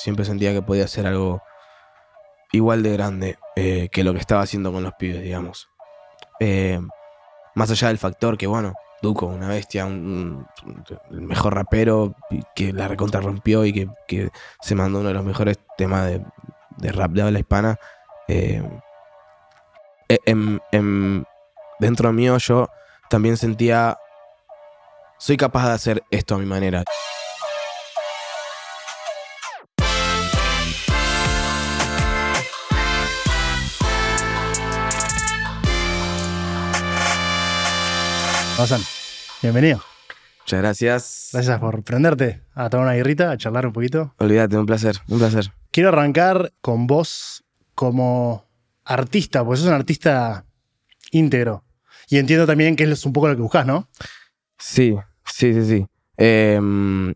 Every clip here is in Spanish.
siempre sentía que podía hacer algo igual de grande eh, que lo que estaba haciendo con los pibes, digamos. Eh, más allá del factor que, bueno, Duco, una bestia, un, el mejor rapero que la recontra rompió y que, se mandó uno de los mejores temas de, rap de habla hispana. Eh, dentro mío yo también sentía, soy capaz de hacer esto a mi manera. Bienvenido. Muchas gracias. Gracias por prenderte a tomar una guirrita, a charlar un poquito. Olvídate, un placer, un placer. Quiero arrancar con vos como artista, pues sos un artista íntegro. Y entiendo también que es un poco lo que buscas, ¿no? Sí, sí, sí, sí. Em,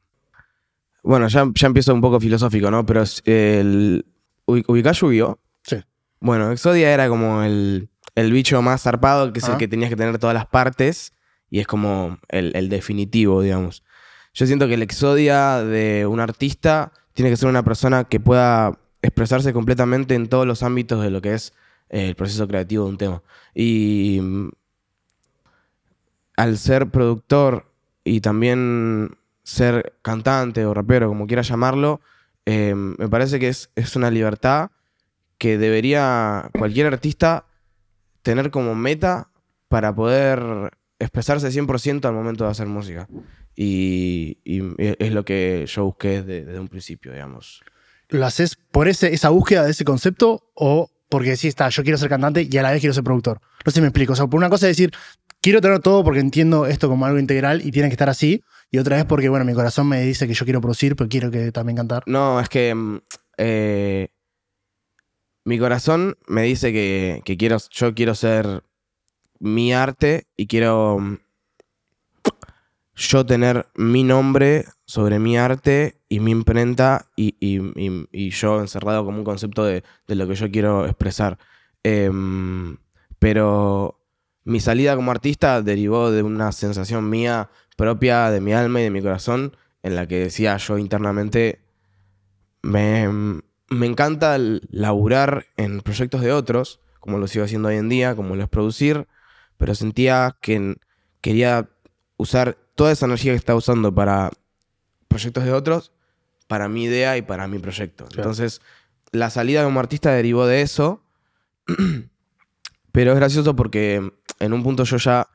bueno, ya, ya empiezo un poco filosófico, ¿no? Pero el, ¿ubicás Sí. Bueno, Exodia era como el, el bicho más zarpado, que es el que tenías que tener todas las partes y es como el, definitivo, digamos. Yo siento que el exodia de un artista tiene que ser una persona que pueda expresarse completamente en todos los ámbitos de lo que es eh, el proceso creativo de un tema. Y mm, al ser productor y también ser cantante o rapero, como quiera llamarlo, eh, me parece que es, es una libertad que debería cualquier artista tener como meta para poder expresarse 100% al momento de hacer música. Y, es lo que yo busqué desde, un principio, digamos. ¿Lo haces por ese, esa búsqueda de ese concepto o porque sí está, yo quiero ser cantante y a la vez quiero ser productor? No sé si me explico. O sea, por una cosa es decir, quiero tener todo porque entiendo esto como algo integral y tiene que estar así. Y otra vez porque, bueno, mi corazón me dice que yo quiero producir, pero quiero que también cantar. No, es que mm, eh, mi corazón me dice que, que, quiero, yo quiero ser mi arte y quiero mm, yo tener mi nombre sobre mi arte y mi imprenta y, yo encerrado como un concepto de, lo que yo quiero expresar. Em, pero mi salida como artista derivó de una sensación mía propia, de mi alma y de mi corazón, en la que decía yo internamente, me, me encanta laburar en proyectos de otros, como lo sigo haciendo hoy en día, como lo es producir, pero sentía que quería usar toda esa energía que estaba usando para proyectos de otros, para mi idea y para mi proyecto. Entonces, la salida como artista derivó de eso, pero es gracioso porque en un punto yo ya,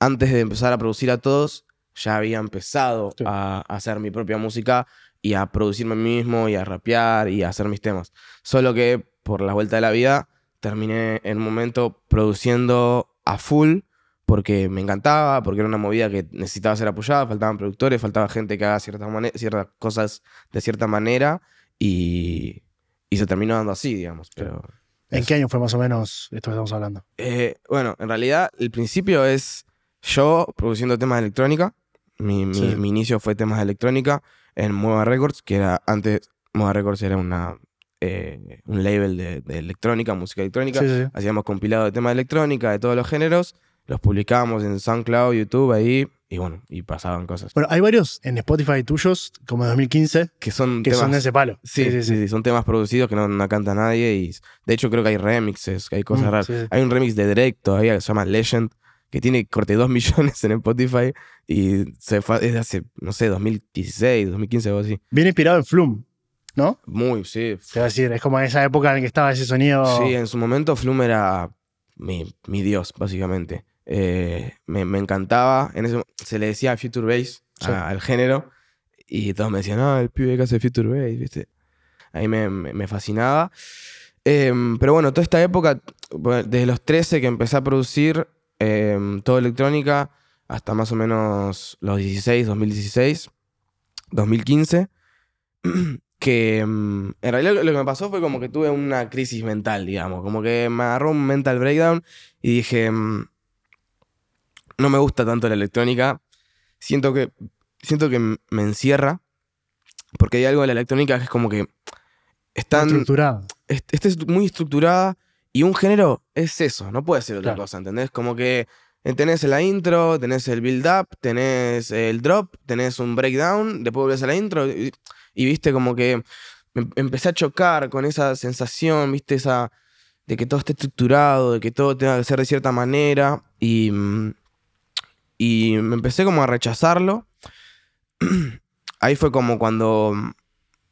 antes de empezar a producir a todos, ya había empezado a, hacer mi propia música y a producirme a mí mismo y a rapear y a hacer mis temas. Solo que por la vuelta de la vida terminé en un momento produciendo a full porque me encantaba, porque era una movida que necesitaba ser apoyada, faltaban productores, faltaba gente que haga ciertas, ciertas cosas de cierta manera y, y, se terminó dando así, digamos. Pero ¿En qué año fue más o menos esto que estamos hablando? Eh, bueno, en realidad el principio es yo produciendo temas de electrónica. Mi, mi, inicio fue temas de electrónica en Mueva Records, que era antes, Mueva Records era una eh, un label de, electrónica, música electrónica. Hacíamos compilado de temas de electrónica, de todos los géneros. Los publicábamos en SoundCloud, YouTube, ahí. Y bueno, y pasaban cosas. Bueno, hay varios en Spotify tuyos, como de 2015, que son que son de ese palo. Sí sí, sí, son temas producidos que no, canta nadie. Y de hecho, creo que hay remixes, que hay cosas mm, raras. Hay un remix de Drake todavía que se llama Legend, que tiene corte 2 millones en Spotify y se fue desde hace, no sé, 2016, 2015 o algo así. Viene inspirado en Flume. ¿No? Muy, sí. Te decir, es como en esa época en la que estaba ese sonido. Sí, en su momento Flume era mi, dios, básicamente. Eh, me, encantaba. En ese, se le decía Future Bass al género. Y todos me decían, no, el pibe que hace Future Bass, ¿viste? Ahí me, fascinaba. Em, pero bueno, toda esta época, desde los 13 que empecé a producir eh, todo electrónica, hasta más o menos los 16, 2016, 2015 que mm, en realidad lo, que me pasó fue como que tuve una crisis mental, digamos, como que me agarró un mental breakdown y dije, mm, no me gusta tanto la electrónica, siento que, siento que me encierra, porque hay algo de la electrónica que es como que están... Estructurada. Este es muy estructurada y un género es eso, no puede ser otra cosa, ¿entendés? Como que eh, tenés la intro, tenés el build up, tenés el drop, tenés un breakdown, después volvés a la intro. Y viste como que me empecé a chocar con esa sensación, viste, esa de que todo esté estructurado, de que todo tenga que ser de cierta manera y, mm, y me empecé como a rechazarlo. Ahí fue como cuando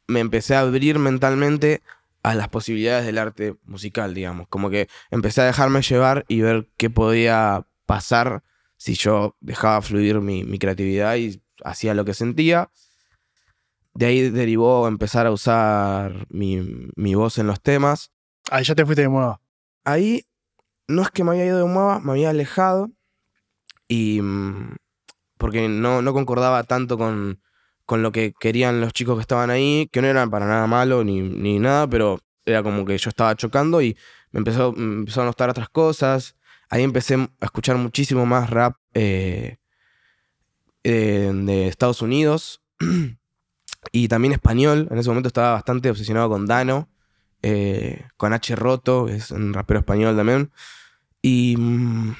me empecé a abrir mentalmente a las posibilidades del arte musical, digamos. Como que empecé a dejarme llevar y ver qué podía pasar si yo dejaba fluir mi creatividad y hacía lo que sentía. De ahí derivó empezar a usar mi, mi voz en los temas. Ahí ya te fuiste de Mueva. Ahí no es que me había ido de Mueva, me había alejado y mm, porque no, no concordaba tanto con, con lo que querían los chicos que estaban ahí, que no eran para nada malo ni, ni nada, pero era como que yo estaba chocando y me empezó, me a notar otras cosas. Ahí empecé a escuchar muchísimo más rap eh, eh, de Estados Unidos y también español. En ese momento estaba bastante obsesionado con Dano, eh, con H. Roto, es un rapero español también. Y mm,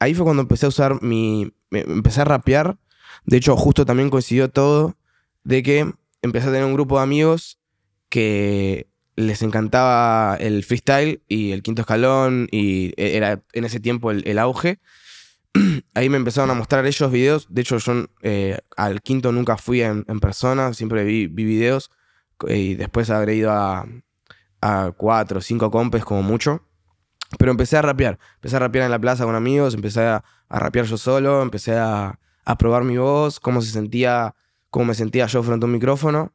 ahí fue cuando empecé a usar mi... Empecé a rapear. De hecho, justo también coincidió todo de que empecé a tener un grupo de amigos que les encantaba el freestyle y el quinto escalón y e- era en ese tiempo el auge. Ahí me empezaron a mostrar ellos videos. De hecho, yo eh, al quinto nunca fui en, persona, siempre vi, vi videos eh, y después habré ido a, a cuatro o cinco compes como mucho. Pero empecé a rapear. Empecé a rapear en la plaza con amigos, empecé a, a rapear yo solo, empecé a, a probar mi voz, cómo se sentía, cómo me sentía yo frente a un micrófono.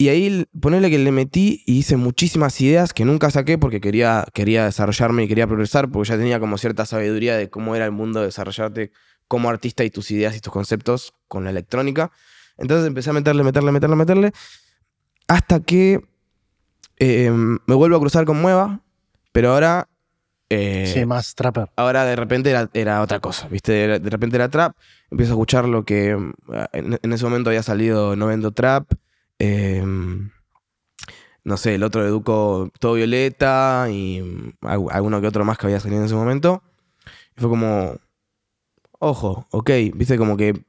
Y ahí ponerle que le metí y hice muchísimas ideas que nunca saqué porque quería, quería desarrollarme y quería progresar, porque ya tenía como cierta sabiduría de cómo era el mundo de desarrollarte como artista y tus ideas y tus conceptos con la electrónica. Entonces empecé a meterle, meterle, meterle, meterle, hasta que eh, me vuelvo a cruzar con Mueva, pero ahora... eh, Sí, más trapper. ahora de repente era, era otra cosa, ¿viste? De, repente era trap. Empiezo a escuchar lo que mm, en, en ese momento había salido No Vendo Trap. Eh, no sé, el otro educó Todo Violeta y mm, algu- alguno que otro más que había salido en ese momento. Y fue como, ojo, ok, ¿viste? Como que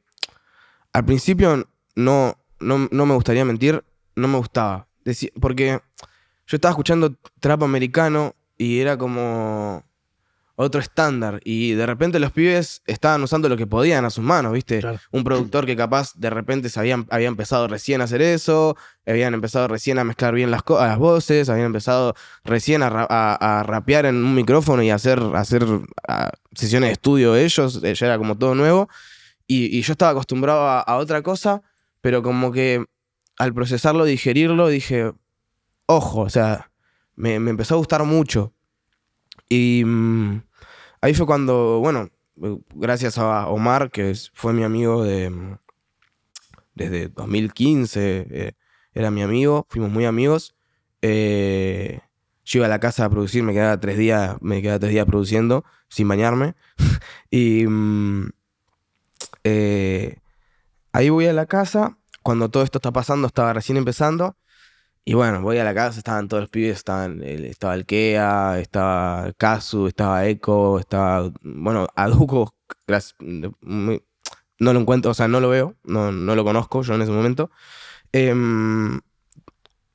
al principio no, no, no me gustaría mentir, no me gustaba. Porque yo estaba escuchando trap americano y era como otro estándar. Y de repente los pibes estaban usando lo que podían a sus manos, ¿viste? Claro. Un productor que capaz de repente se habían, había empezado recién a hacer eso, habían empezado recién a mezclar bien las, co- las voces, habían empezado recién a, ra- a- a rapear en un micrófono y a hacer, a hacer ah, sesiones de estudio ellos, eh, ya era como todo nuevo. Y, y yo estaba acostumbrado a, a otra cosa, pero como que al procesarlo, digerirlo, dije, ojo, o sea, me, me empezó a gustar mucho. Y mm, ahí fue cuando, bueno, gracias a Omar, que fue mi amigo de, desde 2015, eh, era mi amigo, fuimos muy amigos. eh, yo iba a la casa a producir, me quedaba tres días, me quedaba tres días produciendo sin bañarme. y mm, eh, ahí voy a la casa, cuando todo esto está pasando, estaba recién empezando. Y bueno, voy a la casa, estaban todos los pibes, estaban, estaba el Kea, estaba Kazu, estaba Echo, estaba, bueno, Aduco, no lo encuentro, o sea, no lo veo, no, no lo conozco yo en ese momento. Em,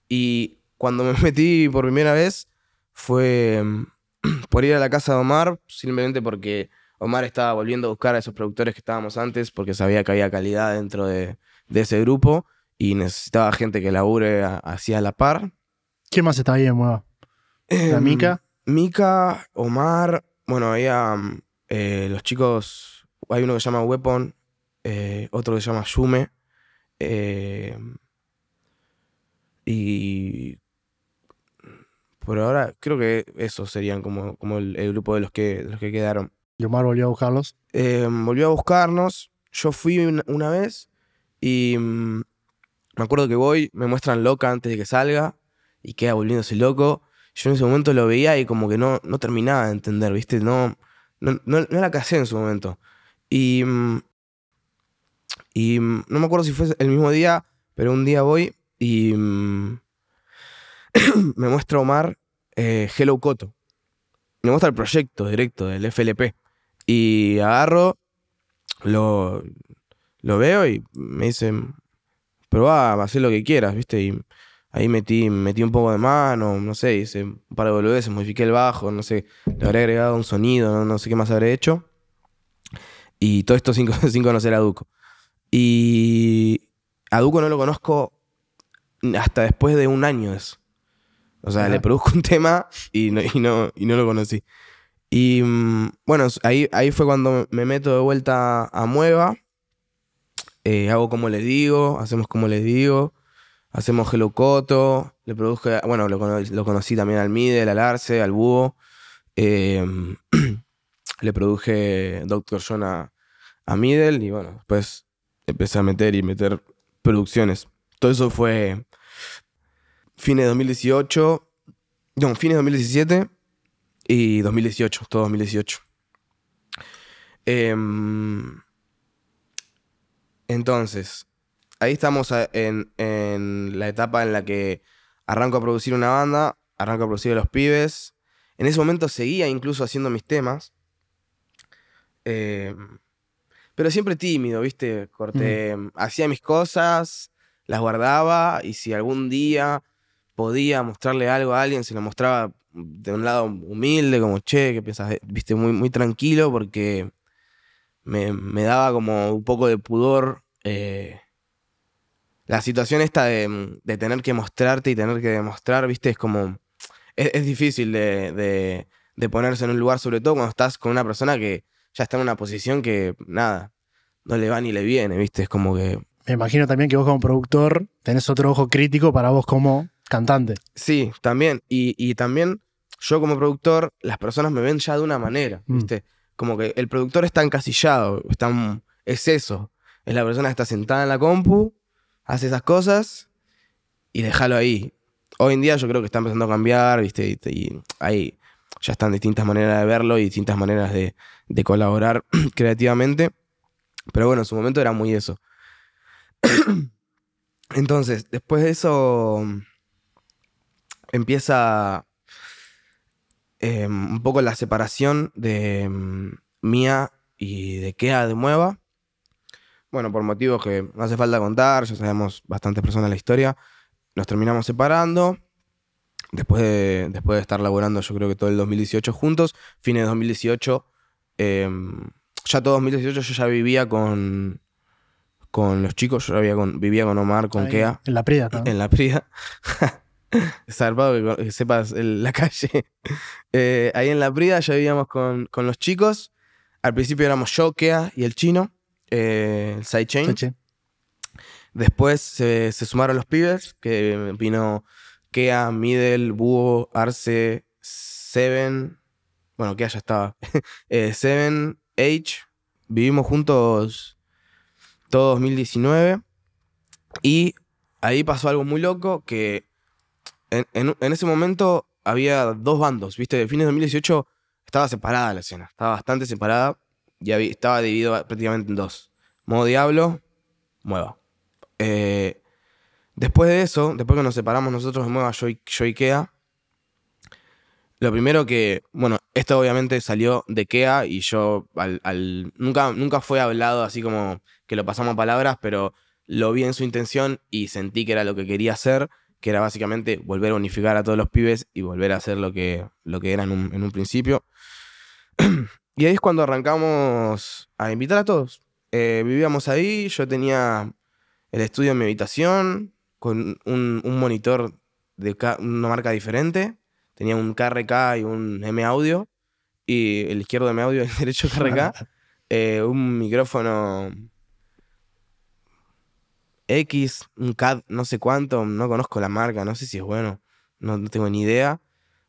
y cuando me metí por primera vez fue em, por ir a la casa de Omar, simplemente porque Omar estaba volviendo a buscar a esos productores que estábamos antes, porque sabía que había calidad dentro de, de ese grupo y necesitaba gente que labure a- así a la par. ¿Quién más está ahí en Mueva? ¿La Em, Mica? Mika, Omar, bueno, había mm, eh, los chicos, hay uno que se llama Weapon, eh, otro que se llama Yume, eh, y por ahora creo que esos serían como, como el, el grupo de los que, de los que quedaron. Y Omar volvió a buscarlos. Eh, volvió a buscarnos, yo fui una, una vez y mm, me acuerdo que voy, me muestran loca antes de que salga y queda volviéndose loco. Yo en ese momento lo veía y como que no, no terminaba de entender, ¿viste? No, no, no, la casé en su momento. Y, mm, y mm, no me acuerdo si fue el mismo día, pero un día voy y mm, me muestra Omar eh, Hello Coto. Me muestra el proyecto directo del FLP. Y agarro, lo, lo veo y me dicen, probá, haz lo que quieras, ¿viste? Y Ahí metí, metí un poco de mano, no sé, hice un par de boludeces, modifiqué el bajo, no sé, le habré agregado un sonido, no, sé qué más habré hecho. Y todo esto sin, conocer a Duco. Y a Duco no lo conozco hasta después de un año eso. O sea, le produzco un tema y no, y no, y no lo conocí. Y mm, bueno, ahí, ahí fue cuando me meto de vuelta a Mueva. Eh, hago como les digo, hacemos como les digo. Hacemos Hello Coto. Le produje, bueno, lo, conocí también al Midel, al Arce, al Búho. Em, le produje Doctor John a, a y bueno, después empecé a meter y meter producciones. Todo eso fue fines de 2018, no, fines de 2017 y 2018, todo 2018. Em, entonces, ahí estamos en, la etapa en la que arranco a producir una banda, arranco a producir a los pibes. En ese momento seguía incluso haciendo mis temas. Em, pero siempre tímido, ¿viste? Corté, mm. hacía mis cosas, las guardaba y si algún día podía mostrarle algo a alguien, se lo mostraba de un lado humilde, como, che, que piensas, viste, muy, muy tranquilo, porque me, daba como un poco de pudor eh, la situación esta de, tener que mostrarte y tener que demostrar, viste, es como, es, difícil de, de, ponerse en un lugar, sobre todo cuando estás con una persona que ya está en una posición que, nada, no le va ni le viene, viste, es como que... Me imagino también que vos como productor tenés otro ojo crítico para vos como cantante. Sí, también. Y, también yo como productor, las personas me ven ya de una manera, mm. Como que el productor está encasillado, está, es eso. Es la persona que está sentada en la compu, hace esas cosas y déjalo ahí. Hoy en día yo creo que está empezando a cambiar, ¿viste? Y, ahí ya están distintas maneras de verlo y distintas maneras de, de colaborar creativamente. Pero bueno, en su momento era muy eso. Entonces, después de eso empieza em, un poco la separación de mm, Mía y de Kea de Mueva. Bueno, por motivos que no hace falta contar, ya sabemos bastantes personas la historia. Nos terminamos separando. Después de, después de estar laborando, yo creo que todo el 2018 juntos, fines de 2018, em, ya todo 2018 yo ya vivía con, con los chicos, yo vivía con, vivía con Omar, con Kea. En la Prida, En la Prida. Zarpado que, sepas la calle. Eh, ahí en la Prida ya vivíamos con, los chicos. Al principio éramos yo, Kea y el chino, eh, el sidechain. Después se, sumaron los pibes, que vino Kea, Middle, Búho, Arce, Seven. Bueno, Kea ya estaba. Eh, Seven, H. Vivimos juntos todo 2019. Y ahí pasó algo muy loco que en, ese momento había dos bandos, ¿viste? De fines de 2018 estaba separada la escena, estaba bastante separada y estaba dividido prácticamente en dos. Modo Diablo, Mueva. Eh, después de eso, después que nos separamos nosotros de Mueva, yo y, yo Kea, lo primero que, bueno, esto obviamente salió de Kea y yo al, nunca, nunca fue hablado así como que lo pasamos a palabras, pero lo vi en su intención y sentí que era lo que quería hacer que era básicamente volver a unificar a todos los pibes y volver a hacer lo que, lo que era en un, principio. y ahí es cuando arrancamos a invitar a todos. Eh, vivíamos ahí, yo tenía el estudio en mi habitación, con un, monitor de una marca diferente. Tenía un KRK y un M Audio, y el izquierdo M Audio y el derecho KRK. Eh, un micrófono X, un CAD, no sé cuánto, no conozco la marca, no sé si es bueno, no, tengo ni idea.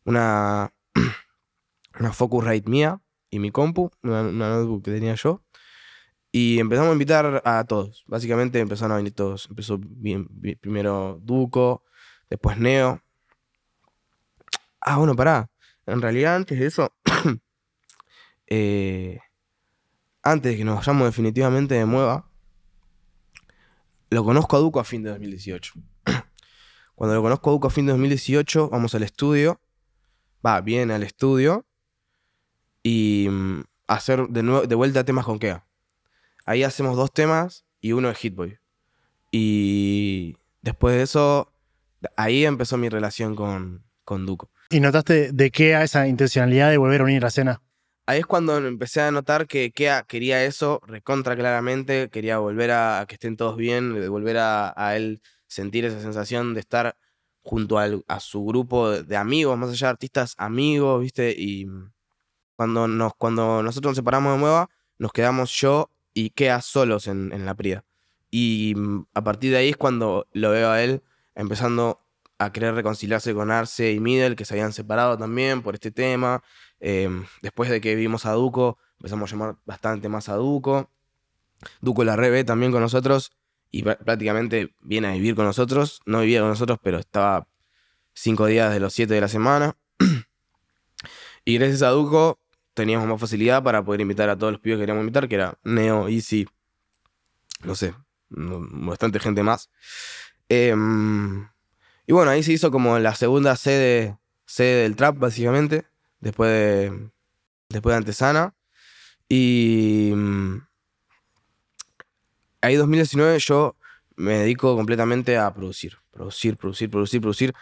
Una, una Focusrite mía y mi compu, una, notebook que tenía yo. Y empezamos a invitar a todos. Básicamente empezaron a venir todos. Empezó bien, primero Duco, después Neo. Ah, bueno, pará. En realidad, antes de eso, eh, antes de que nos vayamos definitivamente de Mueva, lo conozco a Duco a fin de 2018. Cuando lo conozco a Duco a fin de 2018, vamos al estudio. Va, viene al estudio. Y mm, hacer de, nuevo, de vuelta temas con Kea. Ahí hacemos dos temas y uno es Hitboy. Y después de eso, Ahí empezó mi relación con, con Duco. ¿Y notaste de qué a esa intencionalidad de volver a unir la escena? Ahí es cuando empecé a notar que Kea quería eso, recontra claramente, quería volver a, que estén todos bien, volver a, él sentir esa sensación de estar junto al- a su grupo de, amigos, más allá de artistas amigos, ¿viste? Y cuando, nos, cuando nosotros nos separamos de Mueva, nos quedamos yo y Kea solos en, en la Prida. Y mm, a partir de ahí es cuando lo veo a él empezando a querer reconciliarse con Arce y Middle, que se habían separado también por este tema. Eh, después de que vimos a Duco, empezamos a llamar bastante más a Duco. Duco la re ve también con nosotros y prá- prácticamente viene a vivir con nosotros. No vivía con nosotros, pero estaba cinco días de los siete de la semana. y gracias a Duco teníamos más facilidad para poder invitar a todos los pibes que queríamos invitar, que era Neo, Easy, no sé, bastante gente más. Em, y bueno, ahí se hizo como la segunda sede, sede del trap, básicamente, después de, después de Antesana. Y mm, ahí 2019 yo me dedico completamente a producir, producir, producir, producir, producir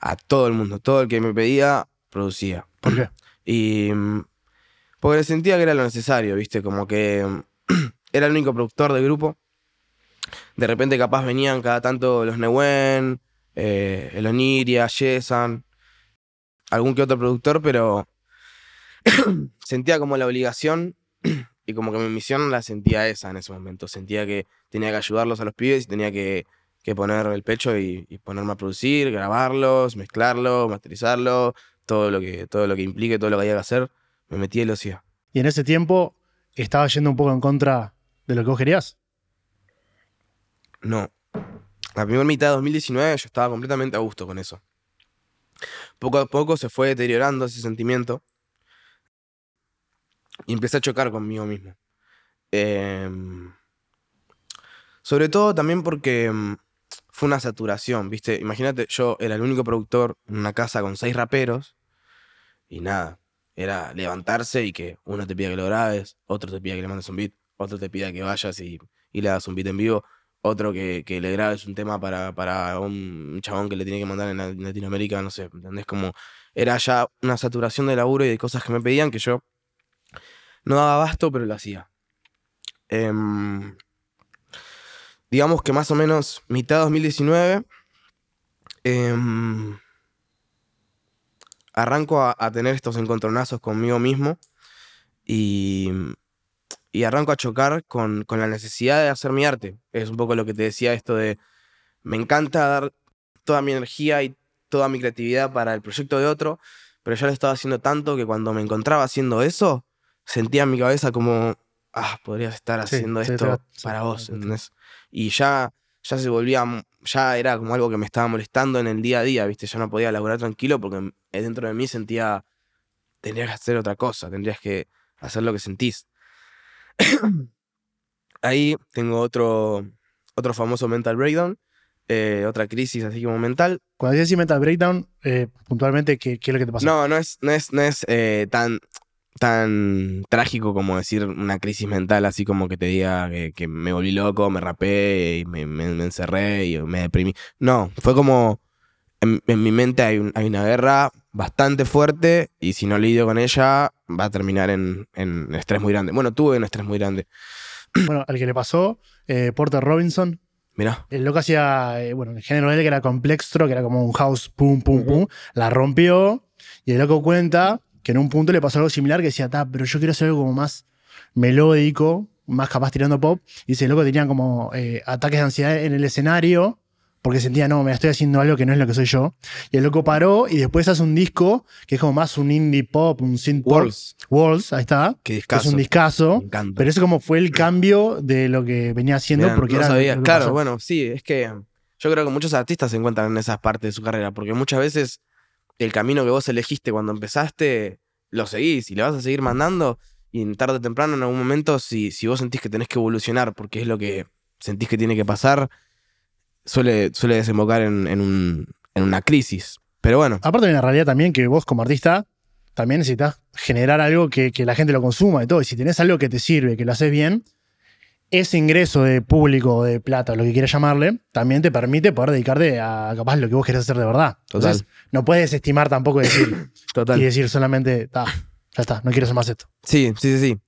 a todo el mundo. Todo el que me pedía, producía. ¿Por qué? Y. mm, Porque sentía que era lo necesario, ¿viste? Como que mm, era el único productor del grupo. De repente, capaz venían cada tanto los Newen, eh, el Oniria, Yesan, algún que otro productor, pero sentía como la obligación y como que mi misión la sentía esa en ese momento. Sentía que tenía que ayudarlos a los pibes y tenía que, que poner el pecho y, y ponerme a producir, grabarlos, mezclarlos, masterizarlos, todo lo que, todo lo que implique, todo lo que haya que hacer, me metí y lo hacía. Y en ese tiempo estaba yendo un poco en contra de lo que vos querías. No. La primera mitad de 2019 yo estaba completamente a gusto con eso. Poco a poco se fue deteriorando ese sentimiento y empecé a chocar conmigo mismo. Em, sobre todo también porque em, fue una saturación, ¿viste? Imagínate, yo era el único productor en una casa con seis raperos y nada. Era levantarse y que uno te pida que lo grabes, otro te pida que le mandes un beat, otro te pida que vayas y, y le hagas un beat en vivo, otro que, que le grabes un tema para, para un chabón que le tiene que mandar en la- en Latinoamérica, no sé, ¿entendés? Como era ya una saturación de laburo y de cosas que me pedían que yo no daba abasto, pero lo hacía. Em, digamos que más o menos mitad de 2019 em, arranco a, a tener estos encontronazos conmigo mismo y, y arranco a chocar con, con la necesidad de hacer mi arte. Es un poco lo que te decía esto de, me encanta dar toda mi energía y toda mi creatividad para el proyecto de otro, pero ya lo estaba haciendo tanto que cuando me encontraba haciendo eso, sentía en mi cabeza como, ah, podrías estar haciendo sí, esto sí, para vos, ¿entendés? Y ya, ya se volvía, ya era como algo que me estaba molestando en el día a día, ¿viste? Ya no podía laburar tranquilo porque m- dentro de mí sentía, tendrías que hacer otra cosa, tendrías que hacer lo que sentís. Ahí tengo otro, otro famoso mental breakdown, eh, otra crisis así como mental. Cuando decís Mental Breakdown, eh, puntualmente, ¿qué, qué es lo que te pasó? No, no es, no es, no es eh, tan, tan trágico como decir una crisis mental, así como que te diga que, que me volví loco, me rapé y me, me- me encerré y me deprimí. No, fue como en, en mi mente hay, un- hay una guerra bastante fuerte y si no lidio con ella va a terminar en, en estrés muy grande. Bueno, tuve un estrés muy grande. Bueno, al que le pasó, eh, Porter Robinson, Mirá, el loco hacía, eh, bueno, el género de él que era complextro, que era como un house, pum, pum, pum, la rompió y el loco cuenta que en un punto le pasó algo similar que decía, ta, pero yo quiero hacer algo como más melódico, más capaz tirando pop. Y dice, el loco tenía como eh, ataques de ansiedad en el escenario porque sentía, no, me estoy haciendo algo que no es lo que soy yo. Y el loco paró y después hace un disco que es como más un indie pop, un synth pop. Walls, Walls, ahí está. que es un discazo. Me. Pero eso como fue el cambio de lo que venía haciendo Mirá, porque no era sabía. Claro, pasó. bueno, sí, es que yo creo que muchos artistas se encuentran en esas partes de su carrera, porque muchas veces el camino que vos elegiste cuando empezaste, lo seguís y le vas a seguir mandando, y tarde o temprano, en algún momento, si, si vos sentís que tenés que evolucionar, porque es lo que sentís que tiene que pasar, suele, suele desembocar en, en un- en una crisis. Pero bueno, Aparte hay una realidad también que vos como artista también necesitas generar algo que, que la gente lo consuma y todo. Y si tenés algo que te sirve, que lo haces bien, ese ingreso de público, de plata, lo que quieras llamarle, también te permite poder dedicarte a capaz lo que vos querés hacer de verdad. Total. Entonces, no puedes estimar tampoco y decir, Total. y decir solamente, "Ta, ya está, no quiero hacer más esto. Sí, sí, sí, sí.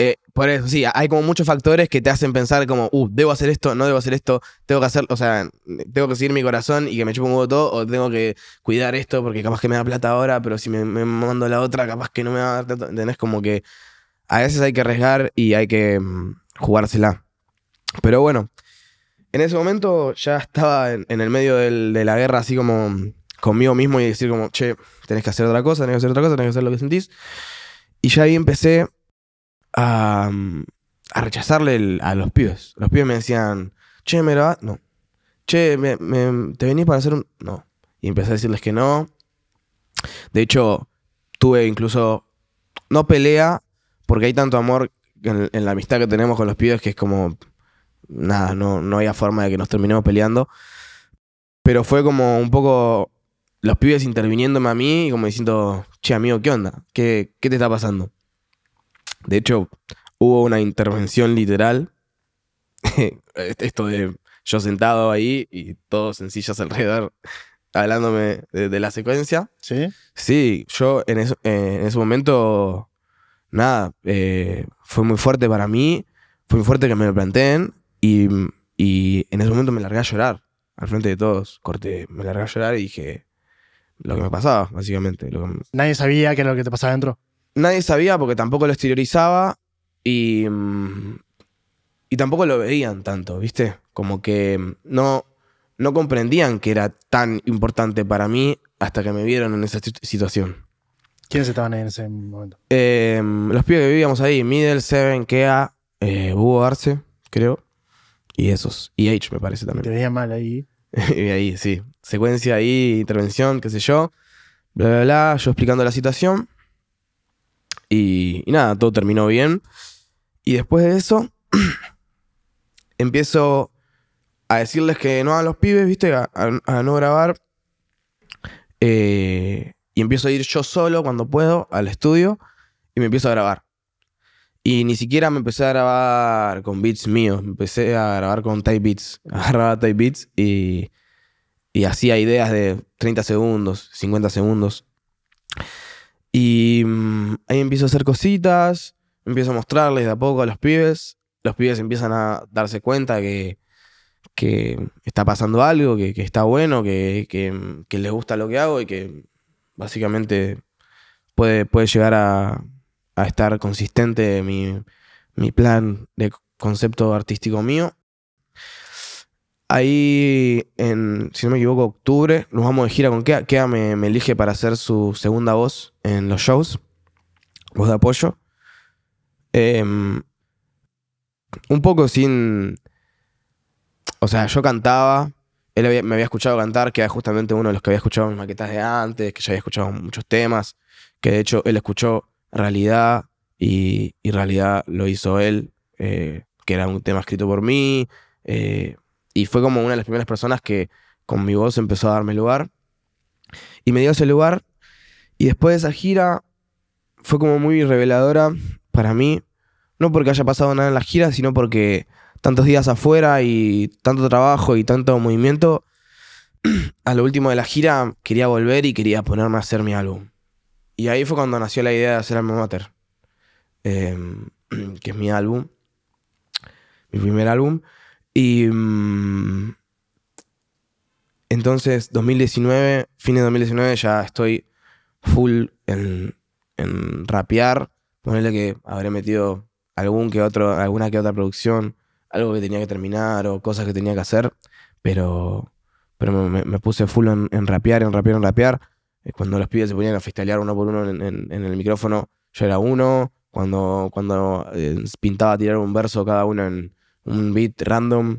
Eh, por eso, sí, hay como muchos factores que te hacen pensar como, uh, debo hacer esto, no debo hacer esto, tengo que hacer, o sea, tengo que seguir mi corazón y que me chupe un huevo todo, o tengo que cuidar esto porque capaz que me da plata ahora, pero si me, me mando la otra, capaz que no me va a dar tanto, ¿entendés? Como que a veces hay que arriesgar y hay que mm, jugársela. Pero bueno, en ese momento ya estaba en, en el medio del- de la guerra así como conmigo mismo y decir como, che, tenés que hacer otra cosa, tenés que hacer otra cosa, tenés que hacer lo que sentís. Y ya ahí empecé a, rechazarle a los pibes. Los pibes me decían, che, ¿me grabás? No. Che, me- ¿te venís para hacer un...? No. Y empecé a decirles que no. De hecho, tuve incluso, no pelea, porque hay tanto amor en, en la amistad que tenemos con los pibes que es como, nada, no, no había forma de que nos terminemos peleando. Pero fue como un poco los pibes interviniéndome a mí y como diciendo, che, amigo, ¿qué onda? ¿Qué, qué te está pasando? De hecho, hubo una intervención literal. Esto de yo sentado ahí y todos en sillas alrededor hablándome de, de la secuencia. ¿Sí? Sí, yo en, eh, en ese momento, nada, eh, fue muy fuerte para mí, fue muy fuerte que me lo planteen y, y en ese momento me largué a llorar al frente de todos. Corté, me largué a llorar y dije lo que me pasaba, básicamente. Lo que me- Nadie sabía qué era lo que te pasaba adentro. Nadie sabía porque tampoco lo exteriorizaba y, mm, y tampoco lo veían tanto, ¿viste? Como que mm, no, no comprendían que era tan importante para mí hasta que me vieron en esa situ- situación. ¿Quiénes estaban ahí en ese momento? Eh, los pibes que vivíamos ahí, Middle, Seven, Kea, eh, Hugo Arce, creo. Y esos. Y H, me parece Te también. veían mal ahí. y ahí, sí. Secuencia ahí, intervención, qué sé yo. Bla, bla, bla. Yo explicando la situación. Y, nada, todo terminó bien. Y después de eso, empiezo a decirles que no hagan los pibes, ¿viste? A, a- a no grabar. Eh, y empiezo a ir yo solo cuando puedo al estudio y me empiezo a grabar. Y ni siquiera me empecé a grabar con beats míos, me empecé a grabar con type beats. Agarraba type beats y, y hacía ideas de 30 segundos, 50 segundos. Y mm, ahí empiezo a hacer cositas, empiezo a mostrarles de a poco a los pibes. Los pibes empiezan a darse cuenta que, que está pasando algo, que, que está bueno, que, que- que les gusta lo que hago y que básicamente puede, puede llegar a, a estar consistente mi, mi plan de concepto artístico mío. Ahí, en, si no me equivoco, octubre, nos vamos de gira con Kea. Kea me, elige para hacer su segunda voz en los shows, voz de apoyo. Em, un poco sin... O sea, yo cantaba, él me había escuchado cantar, que era justamente uno de los que había escuchado mis maquetas de antes, que ya había escuchado muchos temas, que de hecho él escuchó Realidad y, y Realidad lo hizo él, eh, que era un tema escrito por mí, eh, y fue como una de las primeras personas que con mi voz empezó a darme lugar, y me dio ese lugar, y después de esa gira fue como muy reveladora para mí, no porque haya pasado nada en la gira, sino porque tantos días afuera y tanto trabajo y tanto movimiento, a lo último de la gira quería volver y quería ponerme a hacer mi álbum. Y ahí fue cuando nació la idea de hacer Alma Mater, em, que es mi álbum, mi primer álbum. Y mm, entonces, 2019, fines de 2019, ya estoy full en, en rapear. Ponerle que habré metido algún que otro, alguna que otra producción, algo que tenía que terminar o cosas que tenía que hacer, pero, pero me, puse full en, rapear, en rapear, en rapear. Eh, Cuando los pibes se ponían a freestylear uno por uno en, el micrófono, yo era uno. Cuando, cuando eh, pintaba tirar un verso cada uno en un beat random,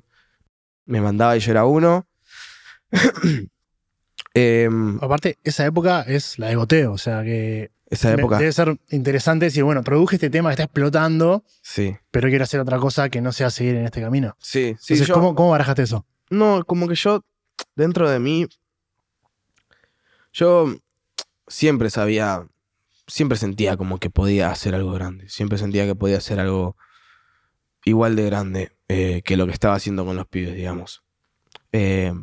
me mandaba y yo era uno. Em, Aparte, esa época es la de goteo, o sea que esa época, debe ser interesante decir, bueno, produje este tema que está explotando, sí. pero quiero hacer otra cosa que no sea seguir en este camino. Sí, sí. Entonces, yo- ¿cómo, ¿cómo barajaste eso? No, como que yo, dentro de mí, yo siempre sabía, siempre sentía como que podía hacer algo grande, siempre sentía que podía hacer algo igual de grande eh, que lo que estaba haciendo con los pibes, digamos. Eh,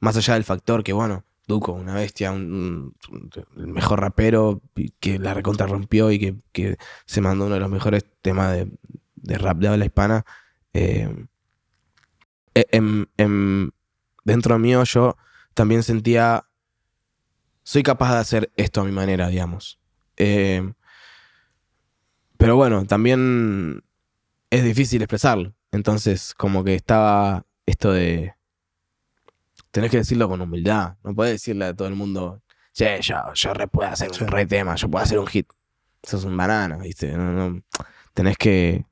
más allá del factor que, bueno, Duco, una bestia, un, el mejor rapero que la recontra rompió y que, que, se mandó uno de los mejores temas de, de rap de habla hispana. Eh, dentro mío yo también sentía, soy capaz de hacer esto a mi manera, digamos. Pero bueno, también es difícil expresarlo. Entonces, como que estaba esto de... Tenés que decirlo con humildad. No puedes decirle a todo el mundo, che, yo, yo re puedo hacer un re tema, yo puedo hacer un hit. Eso es un banana, ¿viste? No, tenés que...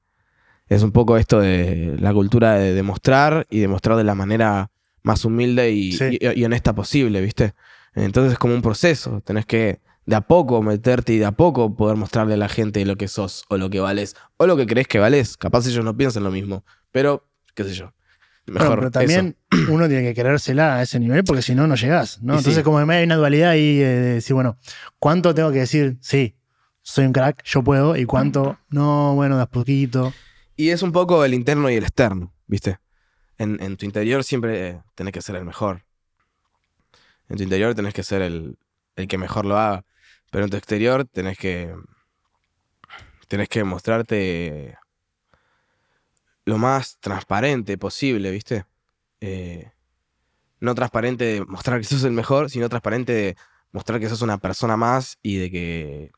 Es un poco esto de la cultura de demostrar y demostrar de la manera más humilde y, y honesta posible, ¿viste? Entonces es como un proceso. Tenés que de a poco meterte y de a poco poder mostrarle a la gente lo que sos o lo que vales o lo que crees que vales. Capaz ellos no piensan lo mismo, pero qué sé yo. Mejor pero también uno tiene que querérsela a ese nivel porque si no, no llegás. ¿no? Entonces, como hay una dualidad ahí eh, de decir, bueno, ¿cuánto tengo que decir? Sí, soy un crack, yo puedo, y cuánto, no, bueno, de a poquito. Y es un poco el interno y el externo, ¿viste? En, tu interior siempre tenés que ser el mejor. En tu interior tenés que ser el, el que mejor lo haga. Pero en tu exterior tenés que. Tenés que mostrarte lo más transparente posible, ¿viste? Eh, no transparente de mostrar que sos el mejor, sino transparente de mostrar que sos una persona más y de que,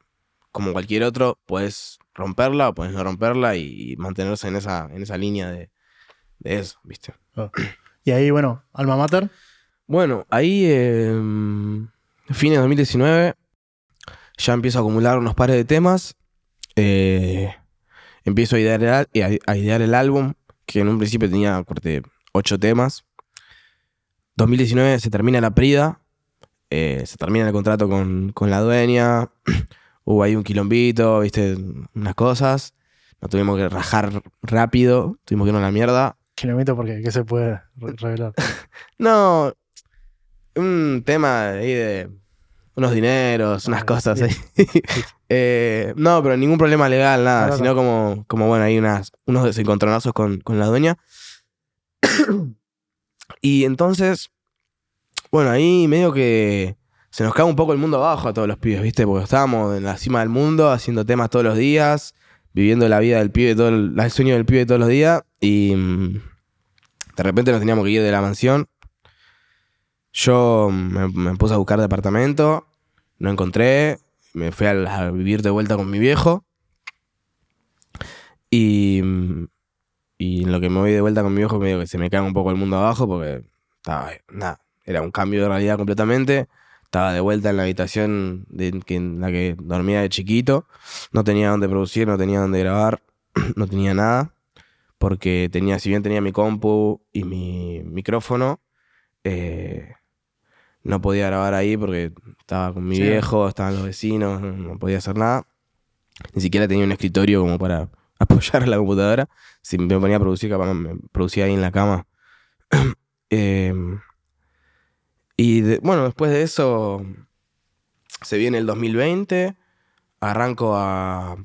como cualquier otro, puedes romperla o puedes no romperla y mantenerse en esa, en esa línea de, eso, ¿viste? Ah. Y ahí, bueno, Alma Mater. Bueno, ahí, eh, fines de 2019, ya empiezo a acumular unos pares de temas. Eh, empiezo a idear, el, a idear el álbum, que en un principio tenía corte, ocho temas. 2019 se termina la Prida, eh, se termina el contrato con, la dueña, hubo ahí un quilombito, viste, unas cosas. Nos tuvimos que rajar rápido, tuvimos que irnos a la mierda. ¿Quilombito porque qué se puede revelar? no, un tema ahí de unos dineros, unas cosas ahí. Eh, no, pero ningún problema legal, nada, sino como, como, bueno, hay unas, unos desencontronazos con, con la dueña. y entonces, bueno, ahí medio que se nos cae un poco el mundo abajo a todos los pibes, ¿viste? Porque estábamos en la cima del mundo, haciendo temas todos los días, viviendo la vida del pibe, todo el, sueño del pibe todos los días, y mm, de repente nos teníamos que ir de la mansión yo me, puse a buscar departamento, no encontré, me fui a, vivir de vuelta con mi viejo. Y, y en lo que me voy de vuelta con mi viejo, me digo que se me cae un poco el mundo abajo porque estaba, nada, era un cambio de realidad completamente. Estaba de vuelta en la habitación de, en la que dormía de chiquito. No tenía dónde producir, no tenía dónde grabar, no tenía nada. Porque tenía, si bien tenía mi compu y mi micrófono, eh, no podía grabar ahí porque estaba con mi viejo, estaban los vecinos, no, podía hacer nada. Ni siquiera tenía un escritorio como para apoyar la computadora. Si me ponía a producir, capaz me producía ahí en la cama. Em, y bueno, después de eso se viene el 2020, arranco a...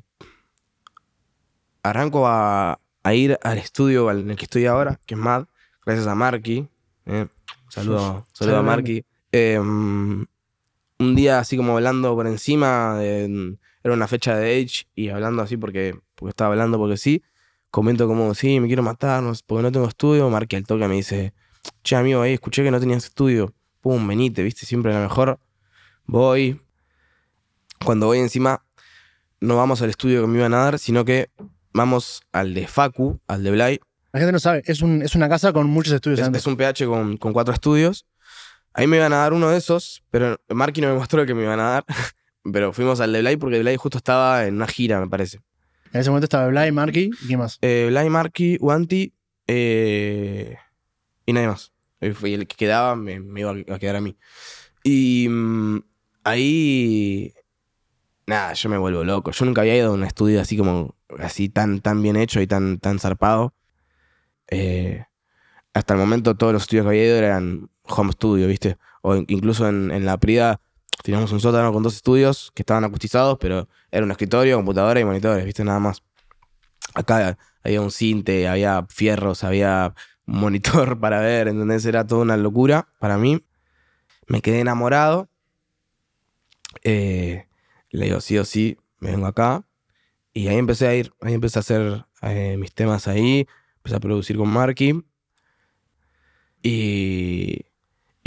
Arranco a, ir al estudio en el que estoy ahora, que es MAD, gracias a Marky. Eh. Saludo, saludo a Marky. Em, un día así como hablando por encima, era una fecha de Age y hablando así porque, porque estaba hablando porque sí, comento como, sí, me quiero matar porque no tengo estudio, marqué el toque me dice, che amigo, ahí escuché que no tenías estudio, pum, venite, viste, siempre a lo mejor voy, cuando voy encima, no vamos al estudio que me iban a dar, sino que vamos al de Facu, al de Blay. La gente no sabe, es, una casa con muchos estudios. Es, es un PH con, con cuatro estudios Ahí me iban a dar uno de esos, pero Marky no me mostró que me iban a dar. pero fuimos al de Blay porque Blay justo estaba en una gira, me parece. En ese momento estaba Blay, Marky y ¿qué más? Eh, Blay, Marky, Wanti eh, y nadie más. Y el que quedaba me, iba a quedar a mí. Y mm, ahí. Nada, yo me vuelvo loco. Yo nunca había ido a un estudio así como. así tan, tan bien hecho y tan, tan zarpado. Eh, hasta el momento todos los estudios que había ido eran home studio, ¿viste? O incluso en, la Prida teníamos un sótano con dos estudios que estaban acustizados, pero era un escritorio, computadora y monitores, ¿viste? Nada más. Acá había un cinte, había fierros, había un monitor para ver, ¿entendés? Era toda una locura para mí. Me quedé enamorado. Eh, le digo, sí o sí, me vengo acá. Y ahí empecé a ir, ahí empecé a hacer eh, mis temas ahí, empecé a producir con Marky. Y,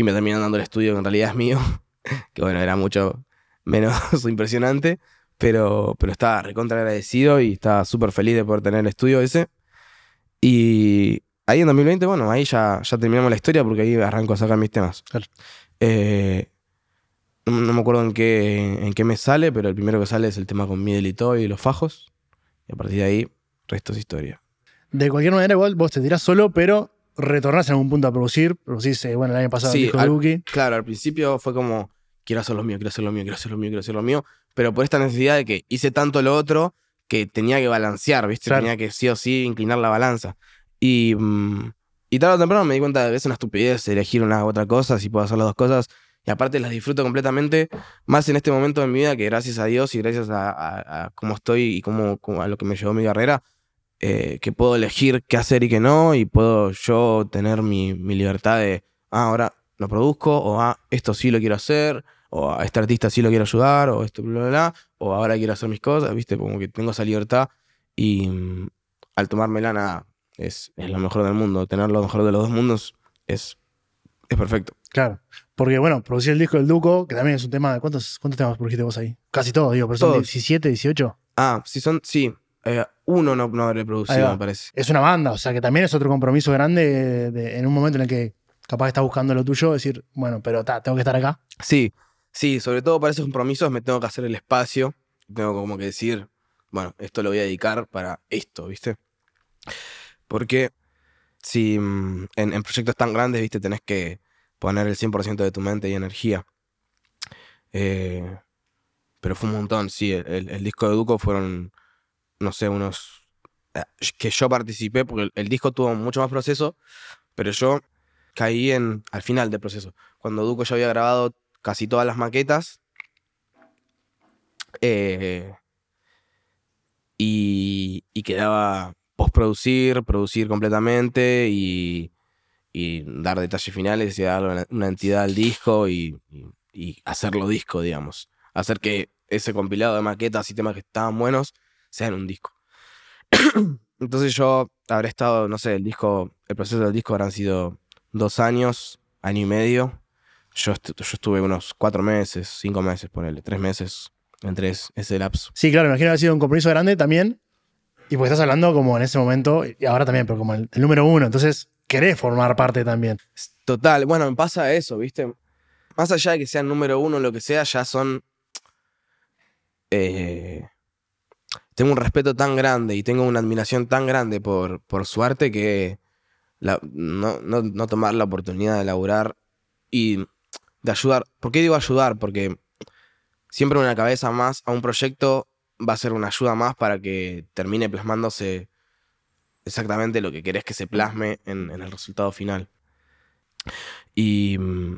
y me terminan dando el estudio que en realidad es mío, que bueno, era mucho menos impresionante, pero, pero estaba recontra agradecido y estaba súper feliz de poder tener el estudio ese. Y ahí en 2020, bueno, ahí ya, ya terminamos la historia porque ahí arranco a sacar mis temas. Eh, no, me acuerdo en qué, en qué me sale, pero el primero que sale es el tema con Middle y todo y los fajos. Y a partir de ahí, resto es historia. De cualquier manera, igual vos te tirás solo, pero retornás en algún punto a producir. Producís, eh, bueno, el año pasado Sí, el disco al- Duki. Claro, al principio fue como, quiero hacer lo mío, quiero hacer lo mío, quiero hacer lo mío, quiero hacer lo mío. Pero por esta necesidad de que hice tanto lo otro que tenía que balancear, ¿viste? Claro. Tenía que sí o sí inclinar la balanza. Y, mm, y tarde o temprano me di cuenta de que es una estupidez elegir una u otra cosa, si puedo hacer las dos cosas. Y aparte las disfruto completamente, más en este momento de mi vida que gracias a Dios y gracias a, a- a cómo estoy y cómo- a lo que me llevó mi carrera, eh, que puedo elegir qué hacer y qué no, y puedo yo tener mi, mi libertad de, ah, ahora lo produzco, o ah, esto sí lo quiero hacer, o a este artista sí lo quiero ayudar, o esto, bla, bla, bla, o ahora quiero hacer mis cosas, ¿viste? Como que tengo esa libertad y mm, al tomármela, nada, es, es lo mejor del mundo. Tener lo mejor de los dos mundos es, es perfecto. Claro. Porque, bueno, producir el disco del Duco, que también es un tema. ¿Cuántos, cuántos temas produjiste vos ahí? Casi todos, digo, pero son Todos. 17, 18. Ah, si son, sí, eh, uno no, no habré producido, me parece. Es una banda, o sea que también es otro compromiso grande de- de- en un momento en el que capaz estás buscando lo tuyo, decir, bueno, pero ta, tengo que estar acá. Sí, sí, sobre todo para esos compromisos me tengo que hacer el espacio. Tengo como que decir, bueno, esto lo voy a dedicar para esto, ¿viste? Porque si mm, en, en proyectos tan grandes, ¿viste? Tenés que poner el 100% de tu mente y energía. Eh, pero fue un montón, sí. El, el- el disco de Duco fueron, no sé, unos... eh, que yo participé, porque el, disco tuvo mucho más proceso, pero yo caí en, al final del proceso. Cuando Duco ya había grabado casi todas las maquetas. eh, y, y quedaba postproducir, producir completamente y, y dar detalles finales y darle una, entidad al disco y- y hacerlo disco, digamos. Hacer que ese compilado de maquetas y temas que estaban buenos sean un disco. Entonces yo habré estado, no sé, el disco, el proceso del disco habrán sido dos años, año y medio. Yo, estu- yo estuve unos cuatro meses, cinco meses, ponele, tres meses entre es- ese lapso. Sí, claro, imagino haber sido un compromiso grande también. Y pues estás hablando como en ese momento, y ahora también, pero como el, el número uno. Entonces, querés formar parte también. Total, bueno, me pasa eso, ¿viste? Más allá de que sean número uno o lo que sea, ya son. eh, tengo un respeto tan grande y tengo una admiración tan grande por, por su arte que no, no- no tomar la oportunidad de laburar y de ayudar. ¿Por qué digo ayudar? Porque siempre una cabeza más a un proyecto va a ser una ayuda más para que termine plasmándose exactamente lo que querés que se plasme en, en el resultado final. Y mm,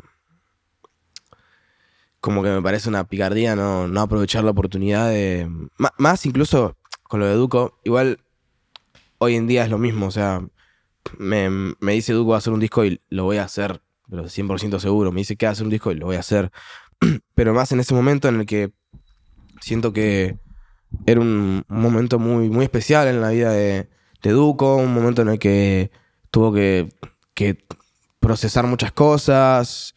como que me parece una picardía no, no aprovechar la oportunidad de... ma- Más incluso con lo de Duco, igual hoy en día es lo mismo, o sea, me, me dice Duco va a hacer un disco y lo voy a hacer, pero 100% seguro, me dice que va a hacer un disco y lo voy a hacer, pero más en ese momento en el que siento que era un, momento muy, muy especial en la vida de, de un momento en el que tuvo que, que procesar muchas cosas,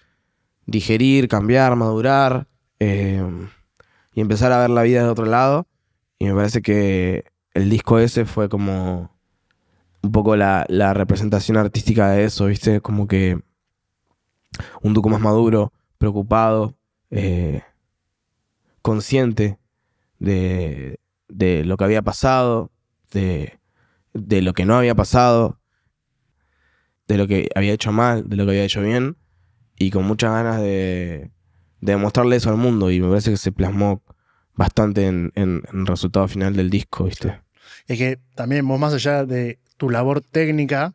digerir, cambiar, madurar eh, y empezar a ver la vida de otro lado. Y me parece que el disco ese fue como un poco la, representación artística de eso, ¿viste? Como que un Duco más maduro, preocupado, eh, consciente de, de lo que había pasado, de, de lo que no había pasado, de lo que había hecho mal, de lo que había hecho bien, y con muchas ganas de, de demostrarle eso al mundo. Y me parece que se plasmó bastante en, en- en el resultado final del disco, ¿viste? Es que también vos, más allá de tu labor técnica,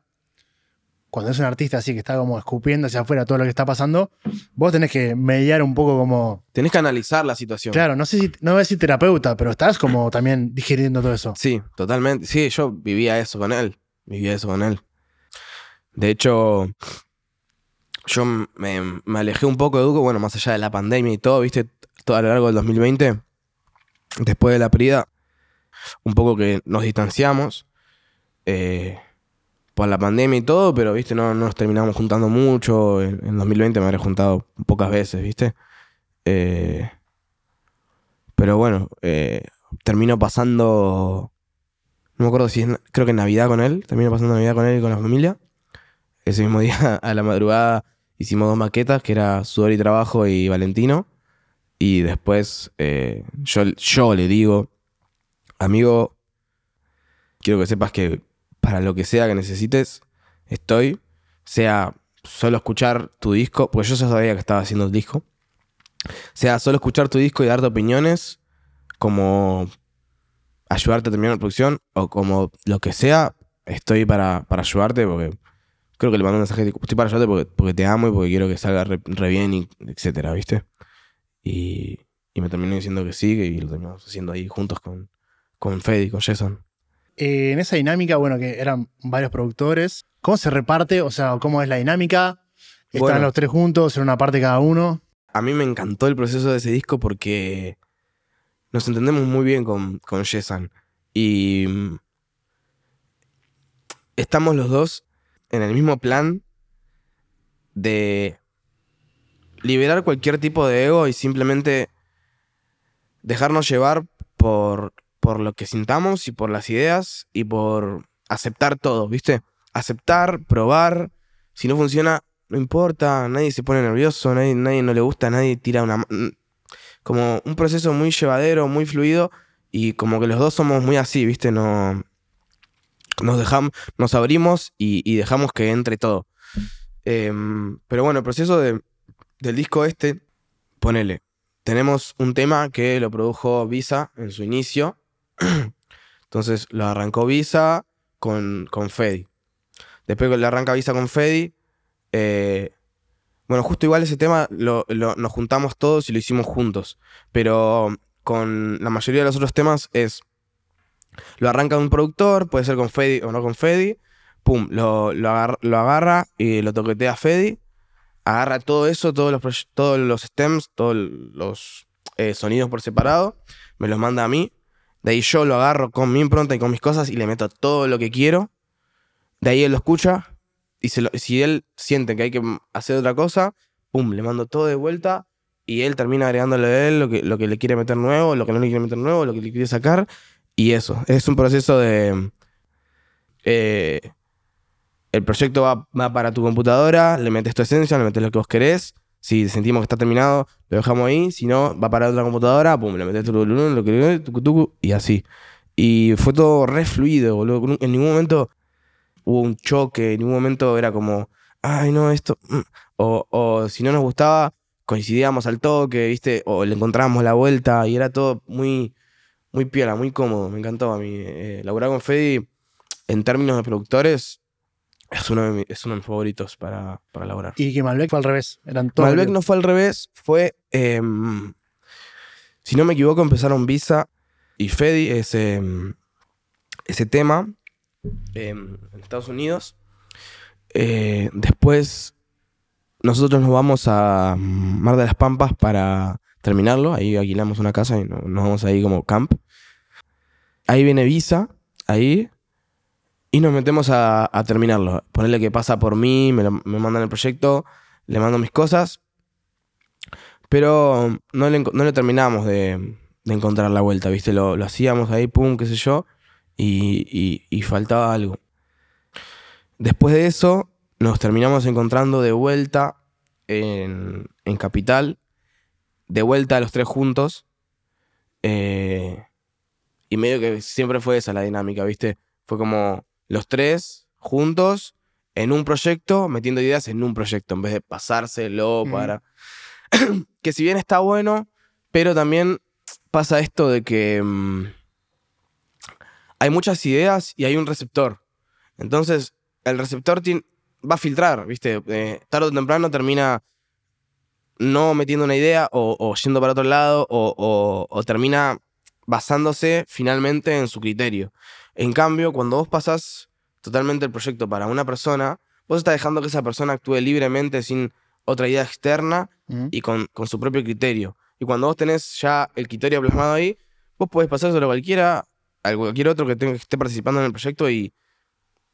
cuando es un artista así que está como escupiendo hacia afuera todo lo que está pasando, vos tenés que mediar un poco como. Tenés que analizar la situación. Claro, no sé si, no voy a decir terapeuta, pero estás como también digiriendo todo eso. Sí, totalmente. Sí, yo vivía eso con él. Vivía eso con él. De hecho, yo me, me alejé un poco de Duco, bueno, más allá de la pandemia y todo, viste, todo a lo largo del 2020, después de la perida, un poco que nos distanciamos. Eh, por la pandemia y todo, pero viste, no, nos terminamos juntando mucho. En, 2020 me habré juntado pocas veces, viste. Eh, pero bueno, eh, termino pasando. No me acuerdo si es. Creo que Navidad con él. Termino pasando Navidad con él y con la familia. Ese mismo día, a la madrugada, hicimos dos maquetas, que era Sudor y Trabajo y Valentino. Y después eh, yo, yo le digo, amigo, quiero que sepas que para lo que sea que necesites, estoy. Sea solo escuchar tu disco, porque yo ya sabía que estaba haciendo el disco. Sea solo escuchar tu disco y darte opiniones, como ayudarte a terminar la producción, o como lo que sea, estoy para, ayudarte, porque creo que le mando un mensaje, estoy para ayudarte porque, te amo y porque quiero que salga re, bien, y etcétera, ¿viste? Y, me terminó diciendo que sí, y lo terminamos haciendo ahí juntos con, con Fede y con Jason. Eh, en esa dinámica, bueno, que eran varios productores, ¿cómo se reparte? O sea, ¿cómo es la dinámica? ¿Están los tres juntos en una parte cada uno? A mí me encantó el proceso de ese disco porque nos entendemos muy bien con, con Jason. Y mm, estamos los dos en el mismo plan de liberar cualquier tipo de ego y simplemente dejarnos llevar por por lo que sintamos y por las ideas y por aceptar todo, ¿viste? Aceptar, probar. Si no funciona, no importa, nadie se pone nervioso, nadie, nadie no le gusta, nadie tira una... Como un proceso muy llevadero, muy fluido y como que los dos somos muy así, ¿viste? No, nos dejamos, nos abrimos y, dejamos que entre todo. Em, pero bueno, el proceso de, del disco este, ponele, tenemos un tema que lo produjo Visa en su inicio, Entonces lo arrancó Visa con, con Fedi. Después le arranca Visa con Fedi, eh, bueno, justo igual ese tema lo, nos juntamos todos y lo hicimos juntos. Pero con la mayoría de los otros temas es. Lo arranca un productor, puede ser con Fedi o no con Fedi. Pum, lo, lo, agarra, y lo toquetea Fedi. Agarra todo eso, todos los, todos los stems, todos los eh, sonidos por separado. Me los manda a mí. De ahí yo lo agarro con mi impronta y con mis cosas y le meto todo lo que quiero. De ahí él lo escucha y si él siente que hay que hacer otra cosa, pum, le mando todo de vuelta y él termina agregándole a él lo que, lo que le quiere meter nuevo, lo que no le quiere meter nuevo, lo que le quiere sacar. Y eso, es un proceso de... Eh, el proyecto va, va, para tu computadora, le metes tu esencia, le metes lo que vos querés si sentimos que está terminado, lo dejamos ahí. Si no, va para otra computadora, pum, le metes lo que y así. Y fue todo re fluido, boludo. En ningún momento hubo un choque, en ningún momento era como, ay, no, esto. Mm". O, o si no nos gustaba, coincidíamos al toque, ¿viste? O le encontrábamos la vuelta y era todo muy, muy piola, muy cómodo. Me encantó a mí. Eh, laburar con Fedi, en términos de productores, es uno de, mis, favoritos para, para elaborar. Y que Malbec fue al revés. Eran Malbec no fue al revés, fue. Em, si no me equivoco, empezaron Visa y Fedi ese, em, ese tema em, en Estados Unidos. Eh, después, nosotros nos vamos a Mar de las Pampas para terminarlo. Ahí alquilamos una casa y nos vamos ahí como camp. Ahí viene Visa, ahí y nos metemos a, terminarlo. Ponerle que pasa por mí, me, mandan el proyecto, le mando mis cosas. Pero no le, no terminamos de, encontrar la vuelta, ¿viste? Lo, hacíamos ahí, pum, qué sé yo, y, faltaba algo. Después de eso, nos terminamos encontrando de vuelta en, Capital, de vuelta a los tres juntos. Eh, y medio que siempre fue esa la dinámica, ¿viste? Fue como los tres juntos en un proyecto, metiendo ideas en un proyecto, en vez de pasárselo para... que si bien está bueno, pero también pasa esto de que mm, hay muchas ideas y hay un receptor. Entonces, el receptor va a filtrar, ¿viste? Eh, tarde o temprano termina no metiendo una idea o, yendo para otro lado o, o, termina basándose finalmente en su criterio. En cambio, cuando vos pasás totalmente el proyecto para una persona, vos estás dejando que esa persona actúe libremente sin otra idea externa y con, con, su propio criterio. Y cuando vos tenés ya el criterio plasmado ahí, vos podés pasárselo a cualquiera, a cualquier otro que, tenga, que esté participando en el proyecto y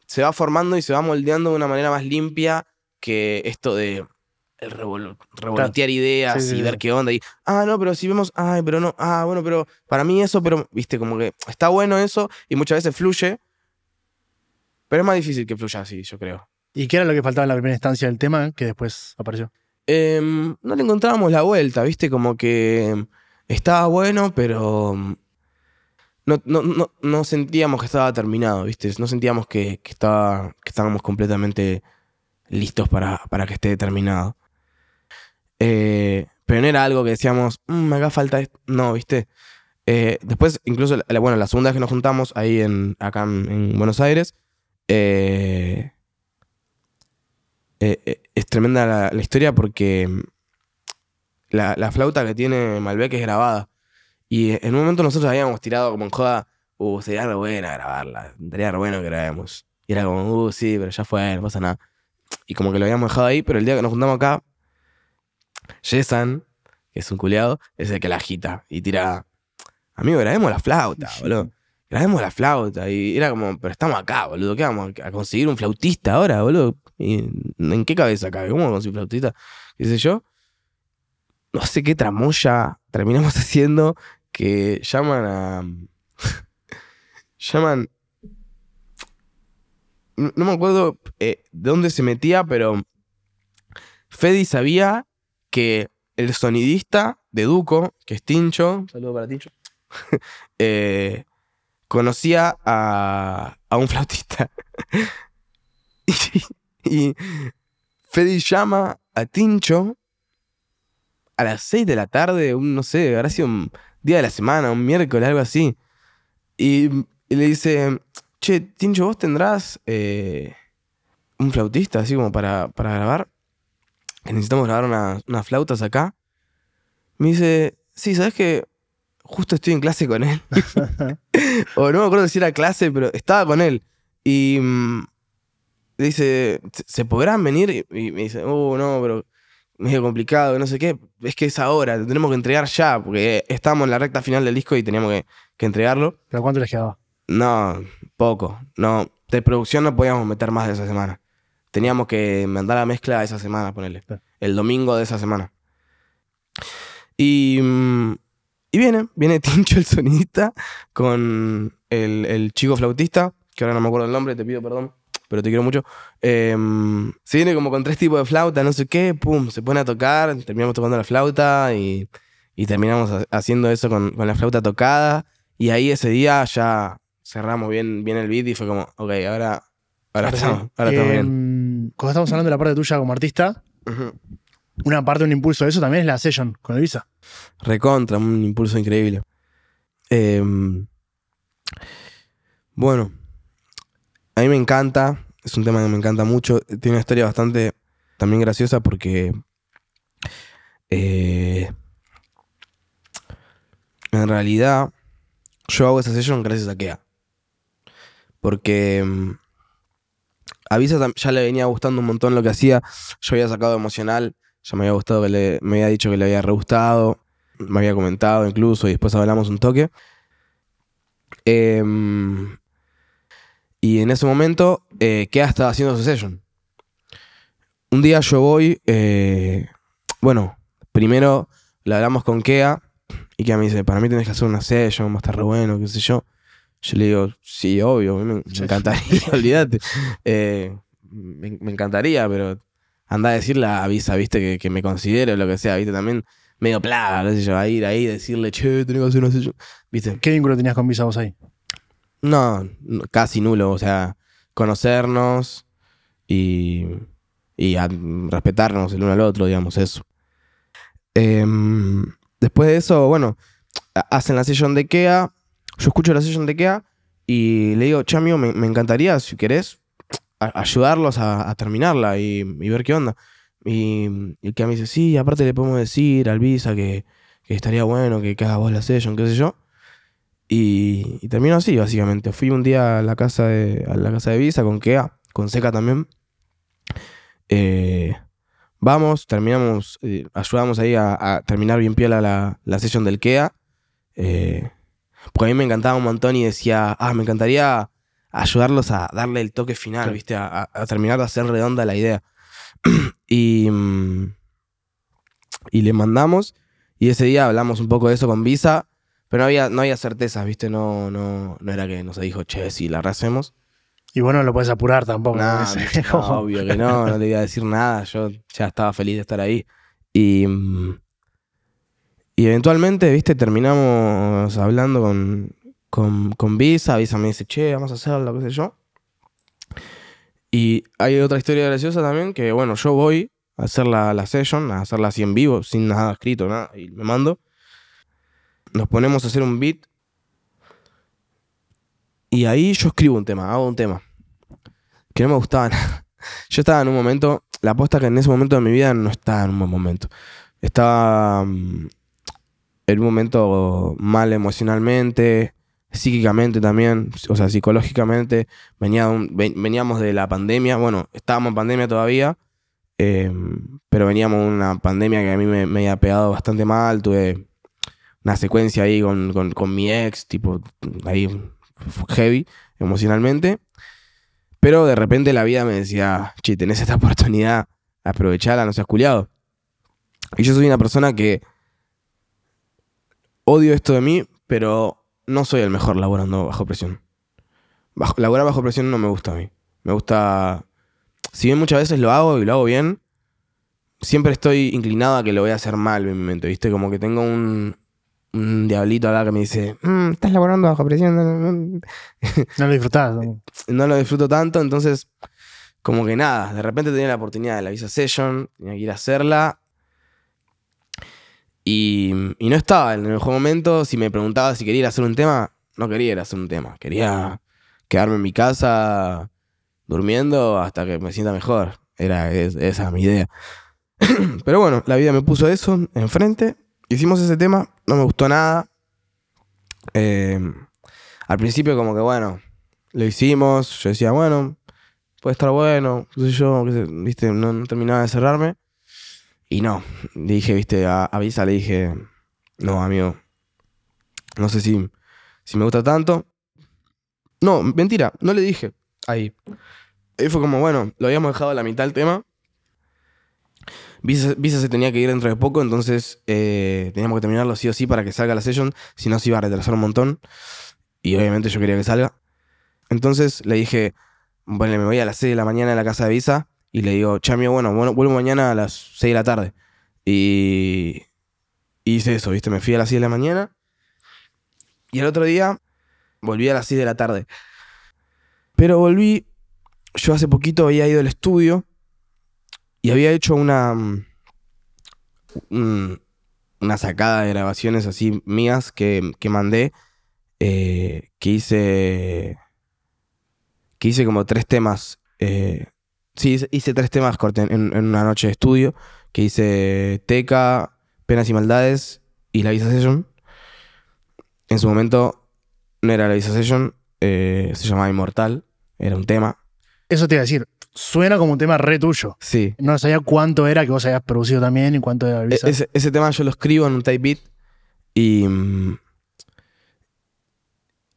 se va formando y se va moldeando de una manera más limpia que esto de el revolotear ideas y ver qué onda. Y, ah, no, pero si vemos, ay, pero no, ah, bueno, pero para mí eso, pero, viste, como que está bueno eso y muchas veces fluye, pero es más difícil que fluya así, yo creo. ¿Y qué era lo que faltaba en la primera instancia del tema que después apareció? Em, no le encontrábamos la vuelta, viste, como que estaba bueno, pero no, no, no, sentíamos que estaba terminado, viste, no sentíamos que, estaba, que estábamos completamente listos para, para que esté terminado. Eh, pero no era algo que decíamos, mm, me haga falta esto. No, ¿viste? Eh, después, incluso, bueno, la segunda vez que nos juntamos ahí en, acá en, Buenos Aires, eh, es tremenda la, historia porque mm, la, flauta que tiene Malbec es grabada. Y en un momento nosotros habíamos tirado como en joda, uh, sería re buena grabarla, sería re bueno que grabemos. Y era como, uh, sí, pero ya fue, no pasa nada. Y como que lo habíamos dejado ahí, pero el día que nos juntamos acá, Jessan, que es un culiado, es el que la agita y tira, amigo, grabemos la flauta, boludo. Grabemos la flauta. Y era como, pero estamos acá, boludo. ¿Qué vamos a conseguir un flautista ahora, boludo? ¿En qué cabeza cabe? ¿Cómo conseguir un flautista? ¿Qué sé yo? No sé qué tramoya terminamos haciendo que llaman a. llaman. No me acuerdo eh, de dónde se metía, pero Fedi sabía que el sonidista de Duco, que es Tincho, saludo para Tincho, eh, conocía a, un flautista. y, Fedi llama a Tincho a las 6 de la tarde, un, no sé, habrá sido un día de la semana, un miércoles, algo así. Y, le dice, che, Tincho, ¿vos tendrás eh, un flautista así como para, para grabar? Necesitamos grabar unas flautas acá. Me dice, sí, ¿sabes que Justo estoy en clase con él. o no me acuerdo si era clase, pero estaba con él. Y mm, dice, ¿se podrán venir? Y, me dice, oh, no, pero medio complicado, no sé qué. Es que es ahora, tenemos que entregar ya, porque estamos en la recta final del disco y teníamos que, que entregarlo. ¿Pero cuánto les quedaba? No, poco. No, de producción no podíamos meter más de esa semana teníamos que mandar la mezcla esa semana, ponerle. El domingo de esa semana. Y, mm, y viene, viene Tincho el sonidista con el, chico flautista, que ahora no me acuerdo el nombre, te pido perdón, pero te quiero mucho. Em, se viene como con tres tipos de flauta, no sé qué, pum, se pone a tocar, terminamos tocando la flauta y, terminamos haciendo eso con, la flauta tocada. Y ahí ese día ya cerramos bien, bien el beat y fue como, ok, ahora, ahora, estamos, ahora estamos bien. Em, cuando estamos hablando de la parte tuya como artista, una parte, un impulso de eso también es la session con el Visa. Recontra, un impulso increíble. Em, bueno, a mí me encanta, es un tema que me encanta mucho. Tiene una historia bastante también graciosa porque eh, en realidad yo hago esa session gracias a Kea. Porque em, a Visa ya le venía gustando un montón lo que hacía. Yo había sacado emocional, ya me había gustado que le, me había dicho que le había re gustado, me había comentado incluso y después hablamos un toque. Em, y en ese momento, eh, Kea estaba haciendo su session. Un día yo voy, eh, bueno, primero le hablamos con Kea y Kea me dice, para mí tienes que hacer una session, va a estar re bueno, qué sé yo. Yo le digo, sí, obvio, me, encantaría, olvídate. Eh, me, encantaría, pero anda a decirle a Visa, viste, que, me considere o lo que sea, viste, también medio plaga, qué sé yo, a ir ahí, decirle, che, tengo que hacer una sesión, viste. ¿Qué vínculo tenías con Visa vos ahí? No, casi nulo, o sea, conocernos y, y respetarnos el uno al otro, digamos, eso. Em, después de eso, bueno, hacen la sesión de Kea yo escucho la sesión de Kea y le digo, Chamio, me, me encantaría, si querés, ayudarlos a, terminarla y, ver qué onda. Y, y que me dice, sí, aparte le podemos decir al Visa que, estaría bueno que, haga vos la session, qué sé yo. Y, y, terminó así, básicamente. Fui un día a la casa de, a la casa de Visa con Kea, con Seca también. Eh, vamos, terminamos, eh, ayudamos ahí a, terminar bien piola la, la session del KEA. Eh, porque a mí me encantaba un montón y decía, ah, me encantaría ayudarlos a darle el toque final, ¿viste? A, terminar de hacer redonda la idea. y, mm, y le mandamos. Y ese día hablamos un poco de eso con Visa, pero no había, no había certezas, ¿viste? No, no, no era que nos dijo, che, si la rehacemos. Y bueno, no lo puedes apurar tampoco. no, obvio que no, no le iba a decir nada. Yo ya estaba feliz de estar ahí. Y, mm, y eventualmente, viste, terminamos hablando con, con, Visa. Visa me dice, che, vamos a hacerlo, qué sé yo. Y hay otra historia graciosa también, que bueno, yo voy a hacer la, la session, a hacerla así en vivo, sin nada escrito, nada, y me mando. Nos ponemos a hacer un beat. Y ahí yo escribo un tema, hago un tema. Que no me gustaba nada. Yo estaba en un momento, la apuesta que en ese momento de mi vida no estaba en un buen momento. Estaba mm, en un momento mal emocionalmente, psíquicamente también, o sea, psicológicamente. Venía veníamos de la pandemia, bueno, estábamos en pandemia todavía, em, pero veníamos de una pandemia que a mí me, había pegado bastante mal. Tuve una secuencia ahí con, con mi ex, tipo, ahí heavy emocionalmente. Pero de repente la vida me decía, che, tenés esta oportunidad, aprovechala, no seas culiado. Y yo soy una persona que odio esto de mí, pero no soy el mejor laborando bajo presión. Bajo, laborar bajo presión no me gusta a mí. Me gusta. Si bien muchas veces lo hago y lo hago bien, siempre estoy inclinado a que lo voy a hacer mal en mi mente, ¿viste? Como que tengo un, un diablito acá que me dice, mm, estás laborando bajo presión. No, lo disfrutás. ¿no? lo disfruto tanto, entonces, como que nada, de repente tenía la oportunidad de la Visa Session, tenía que ir a hacerla y, no estaba en el mejor momento. Si me preguntaba si quería ir a hacer un tema, no quería ir a hacer un tema. Quería quedarme en mi casa durmiendo hasta que me sienta mejor. Era esa mi idea. Pero bueno, la vida me puso eso enfrente. Hicimos ese tema, no me gustó nada. Eh, al principio como que bueno, lo hicimos. Yo decía, bueno, puede estar bueno, qué sé yo, viste, no terminaba de cerrarme. Y no, dije, viste, a, Visa le dije, no, amigo, no sé si, si me gusta tanto. No, mentira, no le dije ahí. Ahí fue como, bueno, lo habíamos dejado a la mitad del tema. Visa, se tenía que ir dentro de poco, entonces eh, teníamos que terminarlo sí o sí para que salga la session, si no se iba a retrasar un montón. Y obviamente yo quería que salga. Entonces le dije, bueno, me voy a las 6 de la mañana a la casa de Visa y le digo, chamio, bueno, bueno, vuelvo mañana a las 6 de la tarde. Y hice eso, ¿viste? Me fui a las 6 de la mañana. Y el otro día volví a las 6 de la tarde. Pero volví, yo hace poquito había ido al estudio y había hecho una, mm, una sacada de grabaciones así mías que, que mandé, eh, que hice, que hice como tres temas eh, Sí, hice tres temas corten en, una noche de estudio, que hice Teca, Penas y Maldades y La Visa Session. En su momento no era La Visa Session, eh, se llamaba Inmortal, era un tema. Eso te iba a decir, suena como un tema re tuyo. Sí. No sabía cuánto era que vos habías producido también y cuánto era Visa. Ese, ese tema yo lo escribo en un type beat y...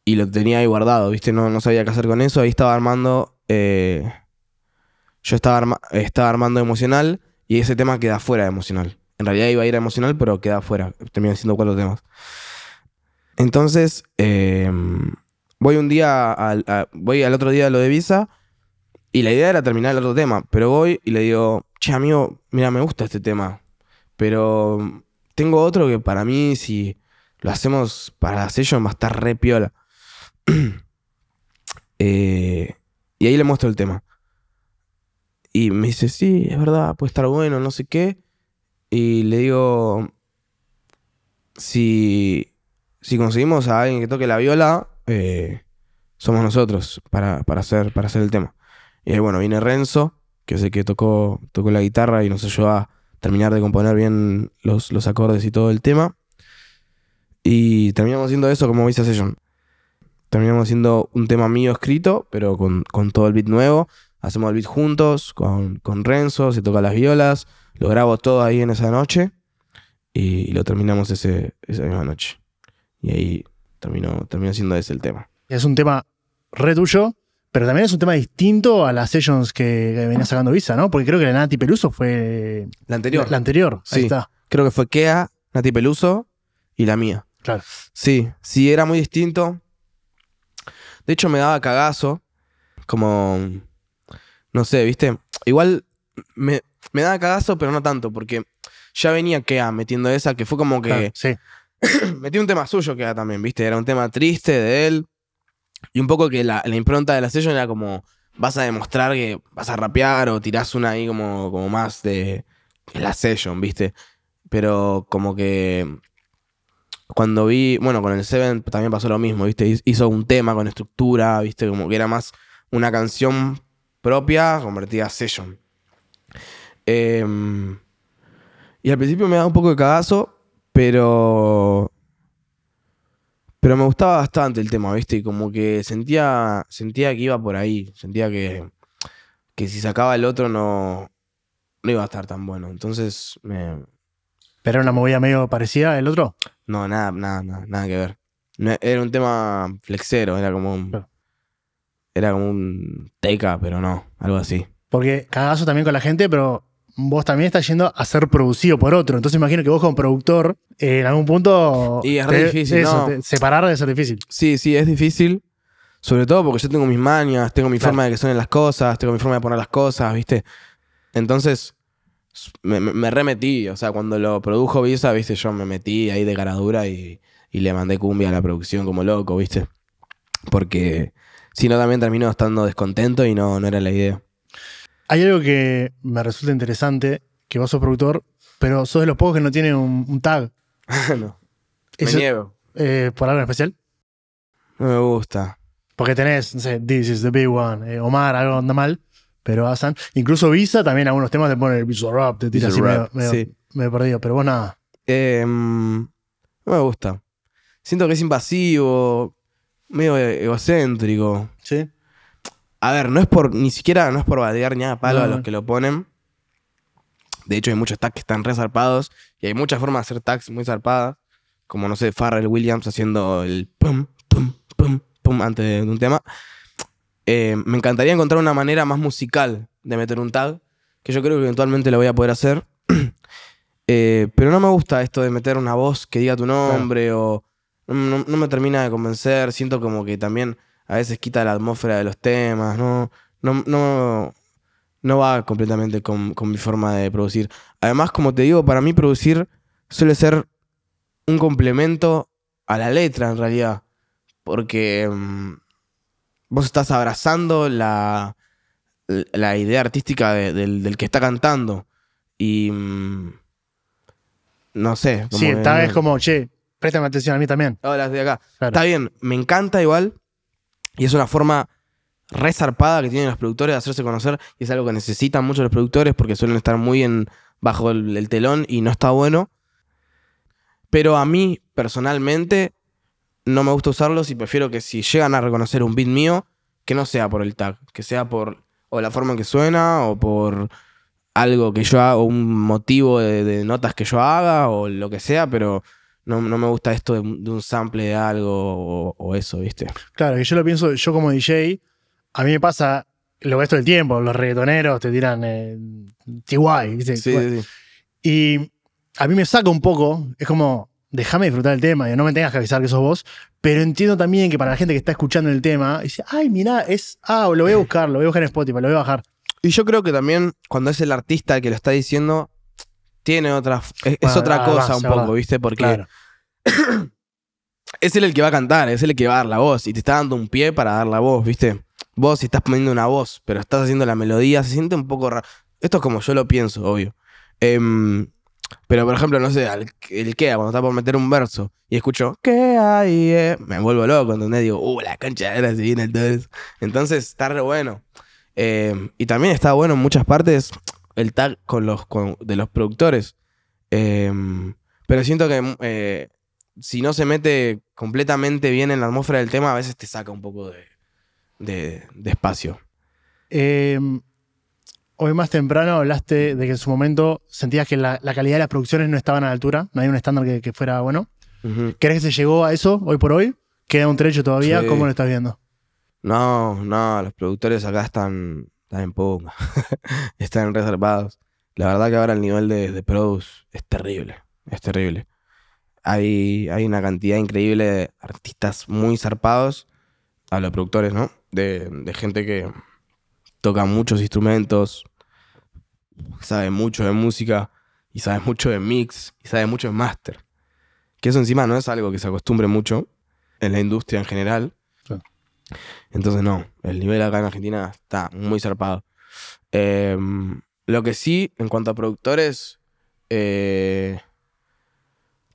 Y lo tenía ahí guardado, ¿viste? No, no sabía qué hacer con eso. Ahí estaba armando... Eh, yo estaba, estaba armando emocional y ese tema queda fuera de emocional. En realidad iba a ir a emocional, pero queda fuera. Terminan siendo cuatro temas. Entonces, em, voy un día, al, voy al otro día a lo de Visa y la idea era terminar el otro tema, pero voy y le digo, che, amigo, mira, me gusta este tema, pero tengo otro que para mí, si lo hacemos para session, va a estar re piola. Eh, y ahí le muestro el tema. Y me dice, sí, es verdad, puede estar bueno, no sé qué. Y le digo, si, si conseguimos a alguien que toque la viola, eh, somos nosotros para, hacer, para hacer el tema. Y ahí, bueno, viene Renzo, que es el que tocó, tocó la guitarra y nos ayudó a terminar de componer bien los, los acordes y todo el tema. Y terminamos haciendo eso como Visa Session. Terminamos haciendo un tema mío escrito, pero con, con todo el beat nuevo. Hacemos el beat juntos, con, con Renzo, se toca las violas, lo grabo todo ahí en esa noche y, lo terminamos ese, esa misma noche. Y ahí terminó, terminó siendo ese el tema. Es un tema re tuyo, pero también es un tema distinto a las sessions que, que venía sacando Visa, ¿no? Porque creo que la Nati Peluso fue. La anterior. La, la anterior, ahí Sí. está. Creo que fue Kea, Nati Peluso y la mía. Claro. Sí, sí, era muy distinto. De hecho, me daba cagazo. Como. No sé, ¿viste? Igual me, me daba cagazo, pero no tanto, porque ya venía Kea metiendo esa, que fue como que. Claro, sí. metió un tema suyo Kea también, ¿viste? Era un tema triste de él. Y un poco que la, la impronta de la session era como. Vas a demostrar que vas a rapear o tirás una ahí como, como más de. la session, ¿viste? Pero como que cuando vi, bueno, con el Seven también pasó lo mismo, ¿viste? Hiz- Hizo un tema con estructura, ¿viste? Como que era más una canción propia convertida a session. Em, y al principio me daba un poco de cagazo, pero. Pero me gustaba bastante el tema, ¿viste? Y como que sentía, sentía que iba por ahí. Sentía que, que si sacaba el otro no, no iba a estar tan bueno. Entonces, me, Pero era una movida medio parecida el otro. no, nada, nada, nada, nada que ver. No, era un tema flexero, era como un. Claro. Era como un teca, pero no, algo así. Porque cagazo también con la gente, pero vos también estás yendo a ser producido por otro. Entonces imagino que vos como productor, eh, en algún punto. Y es re difícil, eso, ¿no? separar debe ser difícil. Sí, sí, es difícil. Sobre todo porque yo tengo mis mañas, tengo mi Claro. forma de que suenen las cosas, tengo mi forma de poner las cosas, ¿viste? Entonces, me, me- me remetí. O sea, cuando lo produjo Visa, ¿viste? Yo me metí ahí de caradura y, y le mandé cumbia a la producción como loco, ¿viste? Porque si no, también termino estando descontento y no, no era la idea. Hay algo que me resulta interesante, que vos sos productor, pero sos de los pocos que no tiene un, un tag. no, me Eso- niego. eh, ¿Por algo en especial? No me gusta. Porque tenés, no sé, This is the big one, eh, Omar, algo anda mal, pero Asan. Incluso Visa también algunos temas te pone el Visa Rap, te tira así medio, medio, sí. medio perdido, pero vos nada. Eh, mm, no me gusta. Siento que es invasivo, medio e- egocéntrico. ¿Sí? A ver, no es por, ni siquiera, no es por batear ni a palo No, a los que lo ponen. De hecho, hay muchos tags que están re zarpados y hay muchas formas de hacer tags muy zarpadas. Como, no sé, Farrell Williams haciendo el pum, pum, pum, pum antes de un tema. Eh, me encantaría encontrar una manera más musical de meter un tag, que yo creo que eventualmente lo voy a poder hacer. Eh, pero no me gusta esto de meter una voz que diga tu nombre o no, no- no me termina de convencer. Siento como que también a veces quita la atmósfera de los temas. No, no, no, no va completamente con, con mi forma de producir. Además, como te digo, para mí producir suele ser un complemento a la letra en realidad. Porque mm, vos estás abrazando la, la idea artística de- del, del que está cantando. Y mm, no sé. como Sí, que no- es como, che, préstame atención a mí también. Ahora de acá. Claro. Está bien, me encanta igual. Y es una forma re zarpada que tienen los productores de hacerse conocer. Y es algo que necesitan mucho los productores porque suelen estar muy en, bajo el, el telón y no está bueno. Pero a mí, personalmente, no me gusta usarlos y prefiero que si llegan a reconocer un beat mío, que no sea por el tag, que sea por o la forma en que suena o por algo que yo haga, o un motivo de, de notas que yo haga o lo que sea, pero no, no me gusta esto de, un- de un sample de algo o, o eso, ¿viste? Claro, que yo lo pienso, yo como DJ, a mí me pasa, lo ves todo el tiempo, los reggaetoneros te tiran eh, TY, ¿viste? Sí, sí, sí. Y a mí me saca un poco, es como, déjame disfrutar el tema, y no me tengas que avisar que sos vos, pero entiendo también que para la gente que está escuchando el tema, dice, ay, mirá, es, ah, lo voy a buscar, lo voy a buscar en Spotify, lo voy a bajar. Y yo creo que también cuando es el artista el que lo está diciendo, tiene otra, es, otra ah, cosa un poco. ¿viste? Porque Claro. es él el que va a cantar, es él el que va a dar la voz y te está dando un pie para dar la voz, ¿viste? Vos estás poniendo una voz, pero estás haciendo la melodía, se siente un poco raro. Esto es como yo lo pienso, obvio. Em, pero por ejemplo, no sé, el Kea, cuando está por meter un verso y escucho ¿Qué hay? eh?", Me vuelvo loco, ¿entendés? Digo, uh, la concha era si viene. Entonces está re bueno. Eh, y también está bueno en muchas partes el tag con los, con- de los productores. Eh, pero siento que eh, si no se mete completamente bien en la atmósfera del tema, a veces te saca un poco de, de- de espacio. Eh, hoy más temprano hablaste de que en su momento sentías que la, la calidad de las producciones no estaban a la altura, no hay un estándar que, que fuera bueno. ¿Crees que se llegó a eso hoy por hoy? ¿Queda un trecho todavía? Sí. ¿Cómo lo estás viendo? No, no, los productores acá están, están en punga. están reservados. La verdad que ahora el nivel de, de produce es terrible. Es terrible. Hay, hay una cantidad increíble de artistas muy zarpados. A los productores, ¿no? De, de gente que toca muchos instrumentos, sabe mucho de música y sabe mucho de mix y sabe mucho de master. Que eso encima no es algo que se acostumbre mucho en la industria en general. Entonces no, el nivel acá en Argentina está muy zarpado. Eh, lo que sí, en cuanto a productores, eh,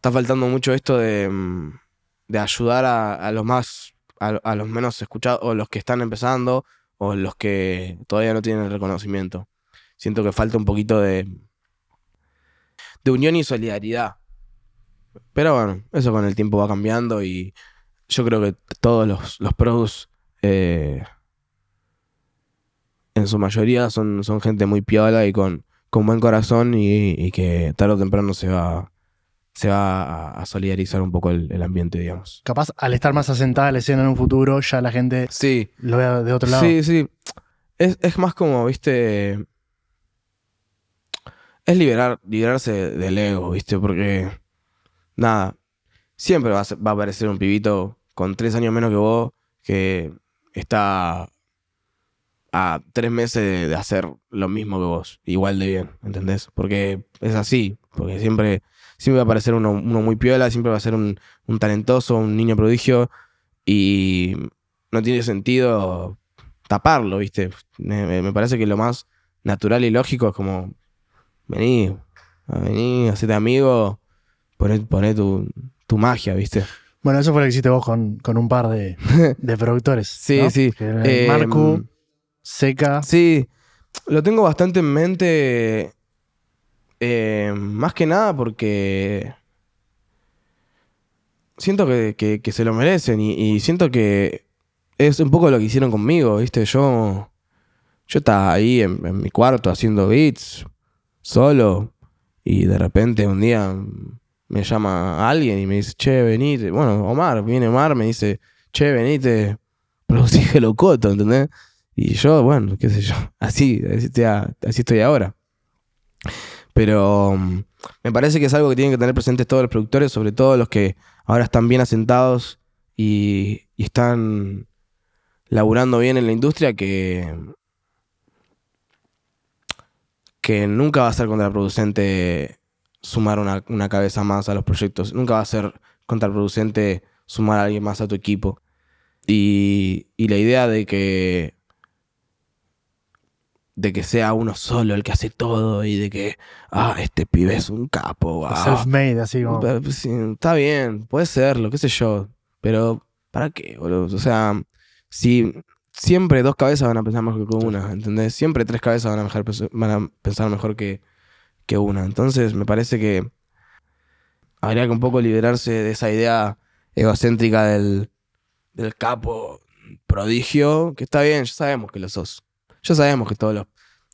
está faltando mucho esto de, mm, de ayudar a, los más, a, los menos escuchados, o los que están empezando, o los que todavía no tienen el reconocimiento. Siento que falta un poquito de, de unión y solidaridad. Pero bueno, eso con el tiempo va cambiando y yo creo que todos los, los pros, eh, en su mayoría, son, son gente muy piola y con, con buen corazón y, y que tarde o temprano se va, se va a, solidarizar un poco el, el ambiente, digamos. Capaz, al estar más asentada la escena en un futuro, ya la gente Sí, lo vea de otro lado. Sí, sí. Es, es más como, viste. Es liberar, liberarse del ego, viste, porque. Nada. Siempre va a, ser- va a aparecer un pibito con tres años menos que vos que está a tres meses de, de hacer lo mismo que vos, igual de bien, ¿entendés? Porque es así, porque siempre, siempre va a aparecer uno, uno muy piola, siempre va a ser un, un talentoso, un niño prodigio, y no tiene sentido taparlo, ¿viste? Me, parece que lo más natural y lógico es como, vení, vení, hacete amigo, poné, poné tu, tu magia, ¿viste? Bueno, eso fue lo que hiciste vos con, con un par de, de productores. Sí, ¿no? sí. Eh, Marcu, Seca. Sí, lo tengo bastante en mente, eh, más que nada porque siento que, que- se lo merecen y, siento que es un poco lo que hicieron conmigo, ¿viste? Yo, yo estaba ahí en, mi cuarto haciendo beats, solo, y de repente un día me llama alguien y me dice, che, venite. Bueno, Omar, viene Omar, me dice, che, venite, producí Hello Coto, ¿entendés? Y yo, bueno, qué sé yo, así, así estoy ahora. Pero mm, me parece que es algo que tienen que tener presentes todos los productores, sobre todo los que ahora están bien asentados y, están laburando bien en la industria, que, que nunca va a ser contraproducente sumar una, una cabeza más a los proyectos, nunca va a ser contraproducente sumar a alguien más a tu equipo. Y, y la idea de que de que sea uno solo el que hace todo y de que ah este pibe es un capo ah, Self-made, así como. pues, está bien, puede serlo, qué sé yo. Pero, ¿para qué, boludo? O sea, si siempre dos cabezas van a pensar mejor que una, ¿entendés? Siempre tres cabezas van a, mejor, van a pensar mejor que, que una. Entonces, me parece que habría que un poco liberarse de esa idea egocéntrica del, del capo prodigio, que está bien, ya sabemos que lo sos. Ya sabemos que todos los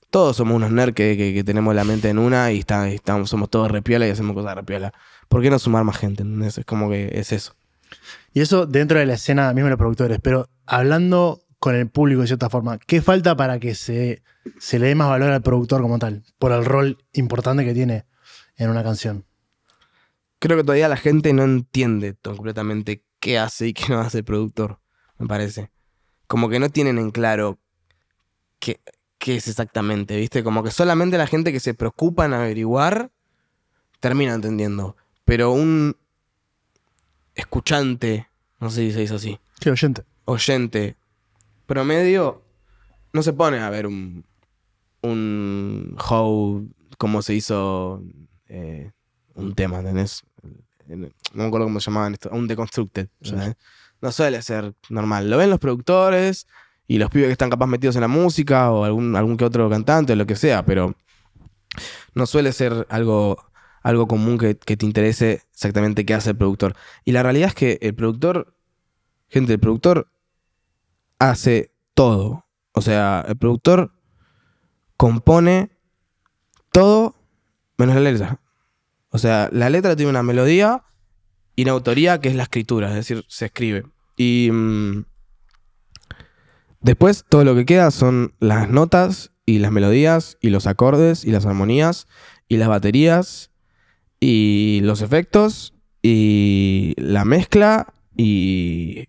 todos somos unos nerds que, que- que tenemos la mente en una y, está, y estamos, somos todos repiola y hacemos cosas repiola. ¿Por qué no sumar más gente? ¿entendés? Es como que es eso. Y eso dentro de la escena mismo de los productores. Pero hablando con el público de cierta forma, ¿qué falta para que se, se le dé más valor al productor como tal? Por el rol importante que tiene en una canción. Creo que todavía la gente no entiende completamente qué hace y qué no hace el productor, me parece. Como que no tienen en claro qué, qué es exactamente, ¿viste? Como que solamente la gente que se preocupa en averiguar termina entendiendo. Pero un escuchante, no sé si se dice así, Qué oyente. oyente promedio no se pone a ver un, un how como se hizo eh, un tema, ¿entendés? En- No me acuerdo cómo se llamaban esto, un deconstructed. Sí. No suele ser normal. Lo ven los productores y los pibes que están capaz metidos en la música o algún, algún que otro cantante o lo que sea, pero no suele ser algo, algo común que, te interese exactamente qué hace el productor. Y la realidad es que el productor, gente, el productor hace todo. O sea, el productor compone todo menos la letra. O sea, la letra tiene una melodía y una autoría que es la escritura, es decir, se escribe. Y mm, después todo lo que queda son las notas y las melodías y los acordes y las armonías y las baterías y los efectos y la mezcla y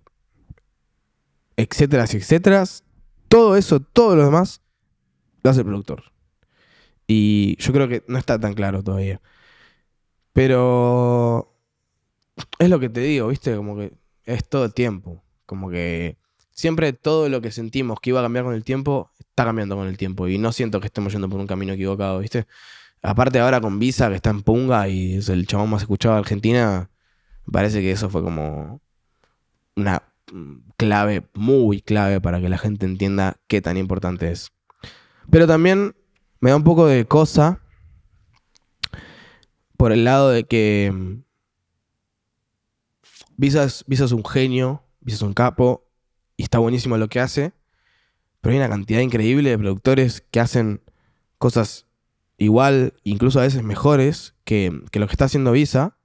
etcétera, etcétera. Todo eso, todo lo demás, lo hace el productor. Y yo creo que no está tan claro todavía. Pero es lo que te digo, ¿viste? Como que es todo el tiempo. Como que siempre todo lo que sentimos que iba a cambiar con el tiempo, está cambiando con el tiempo. Y no siento que estemos yendo por un camino equivocado, ¿viste? Aparte ahora con Visa, que está en Punga y es el chabón más escuchado de Argentina, parece que eso fue como una clave, muy clave para que la gente entienda qué tan importante es. Pero también me da un poco de cosa por el lado de que mm, Visa es, es un genio, Visa es un capo y está buenísimo lo que hace, pero hay una cantidad increíble de productores que hacen cosas igual, incluso a veces mejores que, que lo que está haciendo Visa.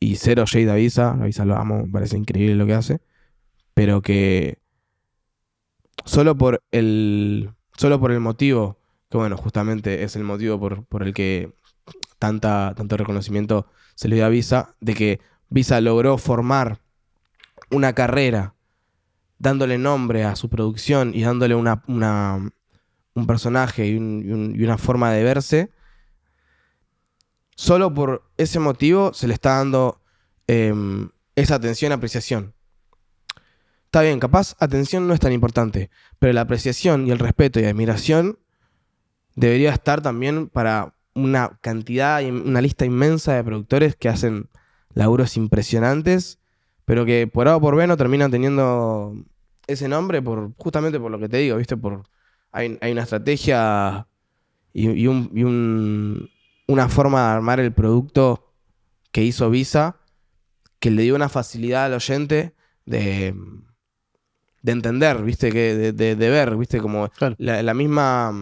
Y cero shade a Visa, a Visa lo amo, me parece increíble lo que hace, pero que solo por el, solo por el motivo, que bueno, justamente es el motivo por, por el que tanta, tanto reconocimiento se le dio a Visa, de que Visa logró formar una carrera dándole nombre a su producción y dándole una, un personaje y, una forma de verse, solo por ese motivo se le está dando em, esa atención apreciación. Está bien, capaz atención no es tan importante, pero la apreciación y el respeto y admiración debería estar también para una cantidad, una lista inmensa de productores que hacen laburos impresionantes, pero que por A o por B no terminan teniendo ese nombre por justamente por lo que te digo, ¿viste? Por, hay, una estrategia y, una forma de armar el producto que hizo Visa que le dio una facilidad al oyente de, de entender, ¿viste? Que de, ver, ¿viste? Como la misma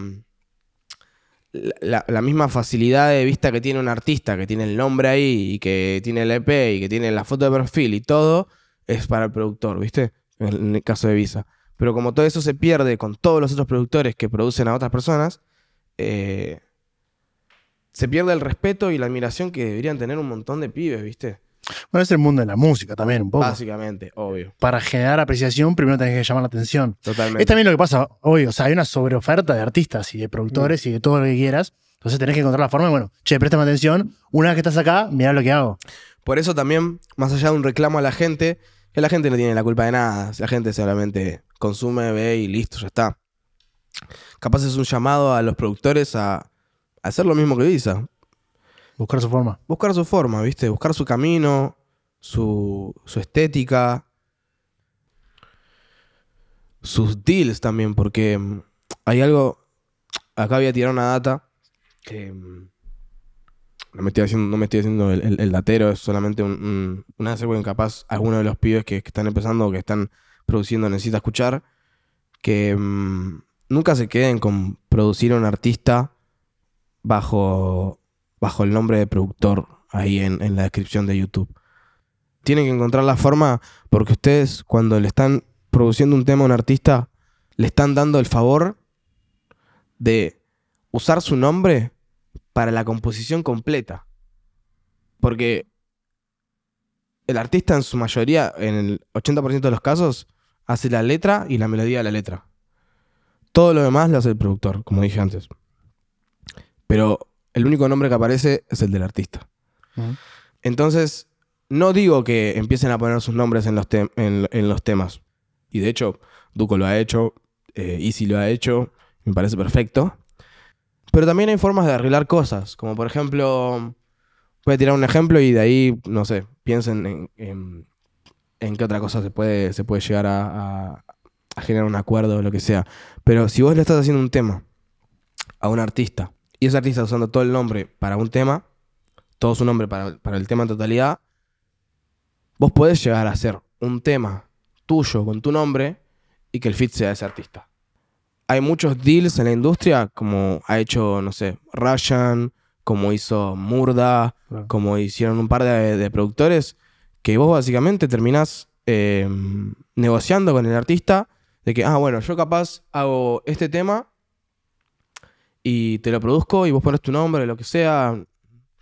la, misma facilidad de vista que tiene un artista, que tiene el nombre ahí y que tiene el EP y que tiene la foto de perfil y todo, es para el productor, ¿viste? En el caso de Visa. Pero como todo eso se pierde con todos los otros productores que producen a otras personas, eh, se pierde el respeto y la admiración que deberían tener un montón de pibes, ¿viste? Bueno, es el mundo de la música también, un poco. Básicamente, obvio. Para generar apreciación, primero tenés que llamar la atención. Totalmente. Es también lo que pasa hoy. O sea, hay una sobreoferta de artistas y de productores y de todo lo que quieras. Entonces tenés que encontrar la forma bueno, che, préstame atención. Una vez que estás acá, mirá lo que hago. Por eso también, más allá de un reclamo a la gente, que la gente no tiene la culpa de nada. La gente solamente consume, ve y listo, ya está. Capaz es un llamado a los productores a, hacer lo mismo que Visa. Buscar su forma. Buscar su forma, ¿viste? Buscar su camino, su, estética, sus deals también, porque mm, hay algo. Acá voy a tirar una data que. No me estoy haciendo, no me estoy haciendo el, datero, es solamente un, un, un capaz algunos de los pibes que, están empezando o que están produciendo necesita escuchar. Que mm, nunca se queden con producir a un artista bajo bajo el nombre de productor ahí en, la descripción de YouTube. Tienen que encontrar la forma porque ustedes cuando le están produciendo un tema a un artista, le están dando el favor de usar su nombre para la composición completa. Porque el artista en su mayoría, en el 80% de los casos, hace la letra y la melodía de la letra. Todo lo demás lo hace el productor, como dije antes. Pero el único nombre que aparece es el del artista. Entonces, no digo que empiecen a poner sus nombres en los, en, los temas. Y de hecho, Duco lo ha hecho, eh, Easy lo ha hecho, me parece perfecto. Pero también hay formas de arreglar cosas, como por ejemplo, voy a tirar un ejemplo y de ahí, no sé, piensen en, en, qué otra cosa se puede, se puede llegar a, a generar un acuerdo o lo que sea. Pero si vos le estás haciendo un tema a un artista y ese artista usando todo el nombre para un tema, todo su nombre para, para el tema en totalidad, vos podés llegar a hacer un tema tuyo con tu nombre y que el fit sea ese artista. Hay muchos deals en la industria, como ha hecho, no sé, Russian, como hizo Murda, Claro. como hicieron un par de, de productores, que vos básicamente terminás eh, negociando con el artista de que, ah, bueno, yo capaz hago este tema y te lo produzco y vos pones tu nombre, lo que sea.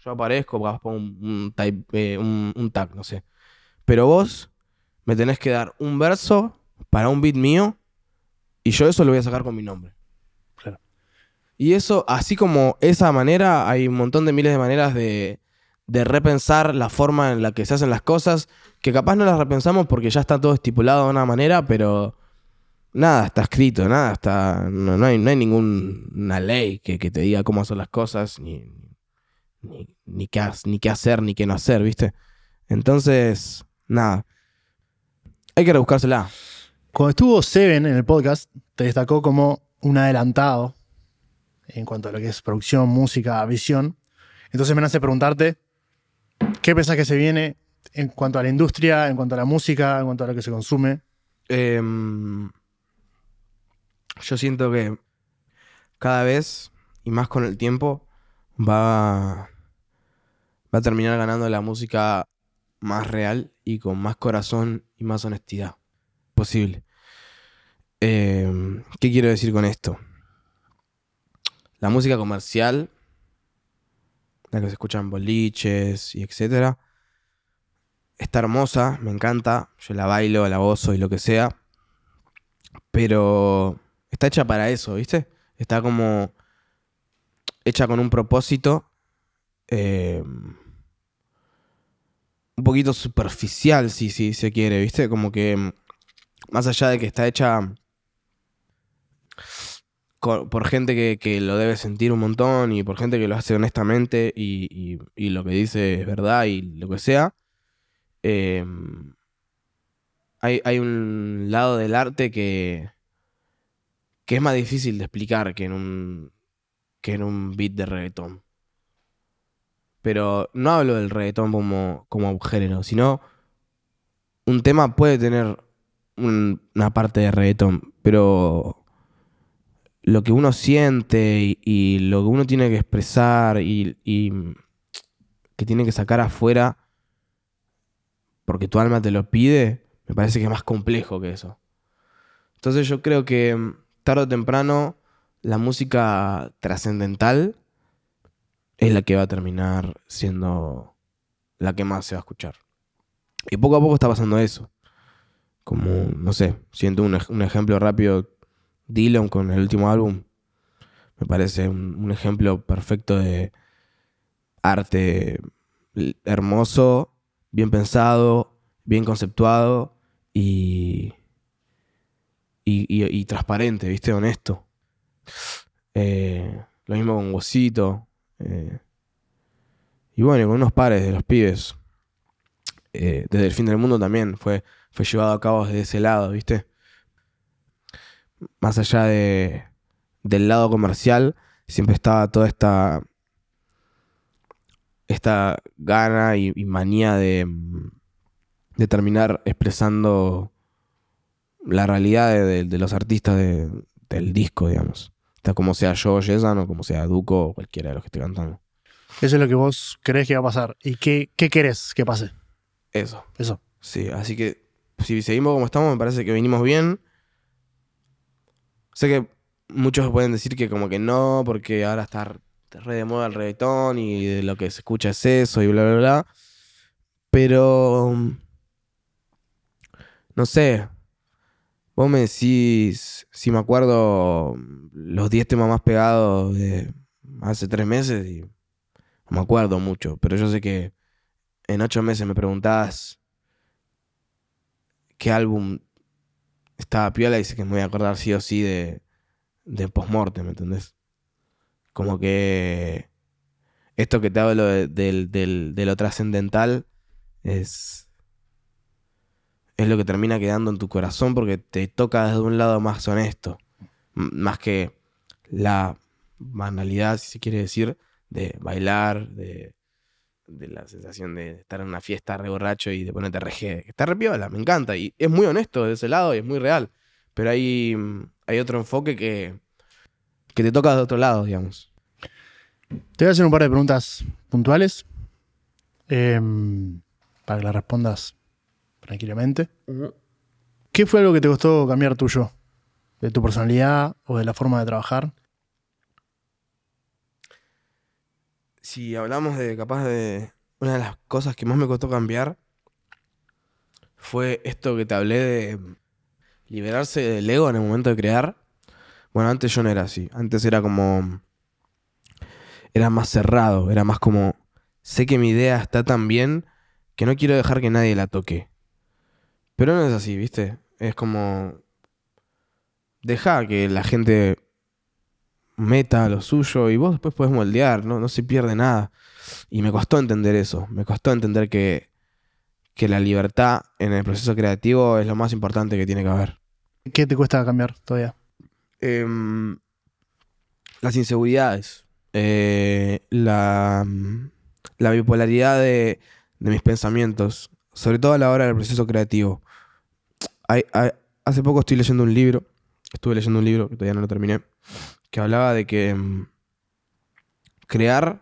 Yo aparezco, capaz pongo un, un type, eh, un, un tag, no sé. Pero vos me tenés que dar un verso para un beat mío y yo eso lo voy a sacar con mi nombre. Claro. Y eso, así como esa manera, hay un montón de miles de maneras de, de repensar la forma en la que se hacen las cosas, que capaz no las repensamos porque ya está todo estipulado de una manera, pero nada está escrito, nada está. No, no hay, no hay ninguna ley que, que te diga cómo hacer las cosas, ni, ni, ni, qué, ni qué hacer, ni qué no hacer, ¿viste? Entonces, nada. Hay que rebuscársela. Cuando estuvo Seven en el podcast, te destacó como un adelantado en cuanto a lo que es producción, música, visión. Entonces me nace preguntarte, ¿qué pensás que se viene en cuanto a la industria, en cuanto a la música, en cuanto a lo que se consume? Em, yo siento que cada vez, y más con el tiempo, va, va a terminar ganando la música más real y con más corazón y más honestidad posible. Em, ¿Qué quiero decir con esto? La música comercial, la que se escucha en boliches y etcétera, está hermosa, me encanta, yo la bailo, la gozo y lo que sea, pero está hecha para eso, ¿viste? Está como hecha con un propósito eh, un poquito superficial, si, si se quiere, ¿viste? Como que mm, más allá de que está hecha por gente que, que lo debe sentir un montón y por gente que lo hace honestamente y, y- lo que dice es verdad y lo que sea, eh, hay, hay un lado del arte que, que es más difícil de explicar que en un, que en un beat de reggaetón. Pero no hablo del reggaetón como, como género, sino un tema puede tener un- una parte de reggaetón, pero lo que uno siente y, lo que uno tiene que expresar y, que tiene que sacar afuera porque tu alma te lo pide, me parece que es más complejo que eso. Entonces yo creo que mm, tarde o temprano la música trascendental es la que va a terminar siendo la que más se va a escuchar. Y poco a poco está pasando eso. Como, no sé, siento un ejemplo rápido, Dylan con el último álbum. Me parece un, ejemplo perfecto de arte hermoso, bien pensado, bien conceptuado y, y, y- transparente, ¿viste? Honesto. Eh, lo mismo con Wosito. eh, y bueno, con unos pares de los pibes. Eh, desde el fin del mundo también fue, fue llevado a cabo desde ese lado, ¿viste? Más allá de, del lado comercial, siempre estaba toda esta esta gana y, y manía de, de terminar expresando la realidad de, de- de los artistas de- del disco, digamos. Está como sea yo, Yesan, o como sea Duco, o cualquiera de los que esté cantando. Eso es lo que vos crees que va a pasar. ¿Y qué, qué querés que pase? Eso. Eso. Sí, así que si seguimos como estamos, me parece que venimos bien. Sé que muchos pueden decir que como que no, porque ahora está re de moda el reggaetón y de lo que se escucha es eso y bla, bla, bla. Pero... No sé. Vos me decís, si me acuerdo, los 10 temas más pegados de hace tres meses y no me acuerdo mucho, pero yo sé que en ocho meses me preguntás qué álbum estaba piola y sé que me voy a acordar sí o sí de, de Postmortem, ¿me entendés? Como que esto que te hablo de, de lo trascendental es, es lo que termina quedando en tu corazón porque te toca desde un lado más honesto, más que la banalidad, si se quiere decir, de bailar, de, de la sensación de estar en una fiesta re borracho y de ponerte re G. Está re piola, me encanta. Y es muy honesto de ese lado y es muy real. Pero hay, mm, hay otro enfoque que, que te toca de otro lado, digamos. Te voy a hacer un par de preguntas puntuales em, para que las respondas tranquilamente. ¿Qué fue algo que te costó cambiar tuyo? ¿De tu personalidad o de la forma de trabajar? Si hablamos de capaz de una de las cosas que más me costó cambiar fue esto que te hablé de liberarse del ego en el momento de crear. Bueno, antes yo no era así. Antes era como era más cerrado, era más como sé que mi idea está tan bien que no quiero dejar que nadie la toque. Pero no es así, ¿viste? Es como deja que la gente meta lo suyo y vos después podés moldear, ¿no? No se pierde nada. Y me costó entender eso. Me costó entender que, que la libertad en el proceso creativo es lo más importante que tiene que haber. ¿Qué te cuesta cambiar todavía? Em, las inseguridades. eh, la, la bipolaridad de, de mis pensamientos. Sobre todo a la hora del proceso creativo. Hay- hay- hace poco estoy leyendo un libro. Estuve leyendo un libro que todavía no lo terminé. Que hablaba de que em, crear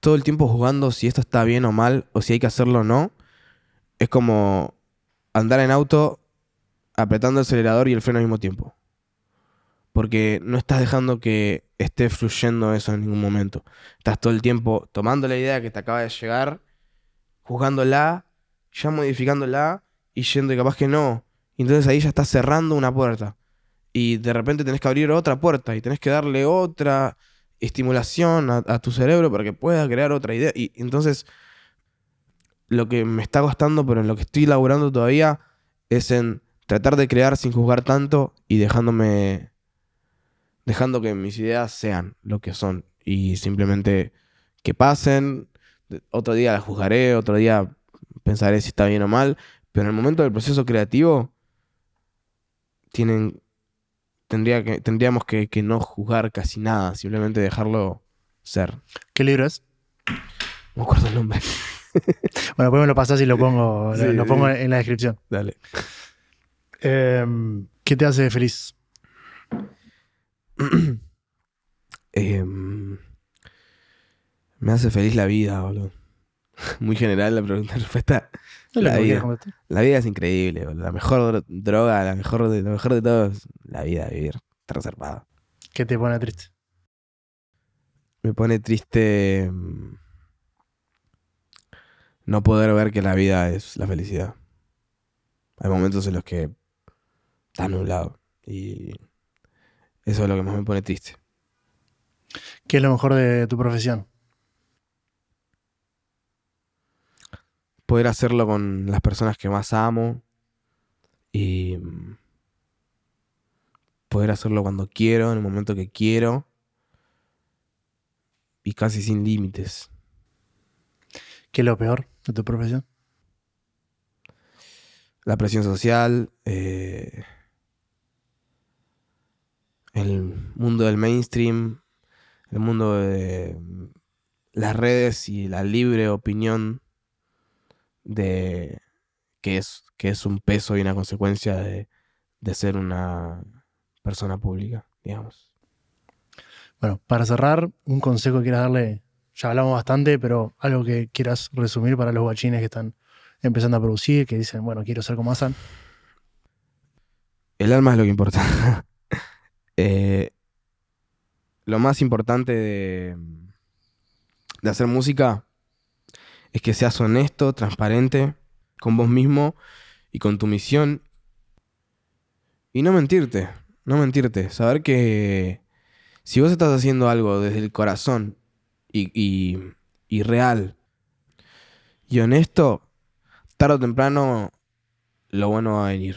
todo el tiempo jugando si esto está bien o mal, o si hay que hacerlo o no, es como andar en auto apretando el acelerador y el freno al mismo tiempo. Porque no estás dejando que esté fluyendo eso en ningún momento. Estás todo el tiempo tomando la idea que te acaba de llegar, jugándola, ya modificándola y yendo y capaz que no. Entonces ahí ya estás cerrando una puerta. Y de repente tenés que abrir otra puerta y tenés que darle otra estimulación a, a tu cerebro para que pueda crear otra idea. Y entonces lo que me está costando, pero en lo que estoy laburando todavía, es en tratar de crear sin juzgar tanto y dejándome. dejando que mis ideas sean lo que son. Y simplemente que pasen. Otro día las juzgaré, otro día pensaré si está bien o mal. Pero en el momento del proceso creativo, tienen. Tendría que, tendríamos que, que no juzgar casi nada, simplemente dejarlo ser. ¿Qué libro es? No me acuerdo el nombre. Bueno, después me lo pasás y lo pongo, Sí, lo, pongo en la descripción. Dale. Em, ¿Qué te hace feliz? Em, me hace feliz la vida, boludo. Muy general la pregunta respuesta. No La vida. La vida es increíble, boludo. La mejor dro- droga, la mejor de, lo mejor de todo es la vida, vivir. Está reservado. ¿Qué te pone triste? Me pone triste mm, no poder ver que la vida es la felicidad. Hay momentos en los que está nublado. Y eso es lo que más me pone triste. ¿Qué es lo mejor de tu profesión? Poder hacerlo con las personas que más amo y mm, poder hacerlo cuando quiero, en el momento que quiero y casi sin límites. ¿Qué es lo peor de tu profesión? La presión social, eh, el mundo del mainstream, el mundo de las redes y la libre opinión de que es, que es un peso y una consecuencia de, de ser una persona pública, digamos. Bueno, para cerrar, un consejo que quieras darle, ya hablamos bastante, pero algo que quieras resumir para los guachines que están empezando a producir, que dicen, bueno, quiero ser como Hassan. El alma es lo que importa. Eh, lo más importante de, de hacer música es que seas honesto, transparente con vos mismo y con tu misión. Y no mentirte, no mentirte. Saber que si vos estás haciendo algo desde el corazón y, y- y real y honesto, tarde o temprano lo bueno va a venir.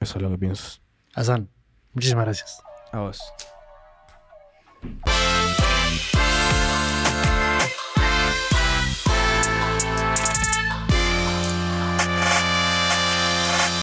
Eso es lo que pienso. Hassan, muchísimas gracias. A vos.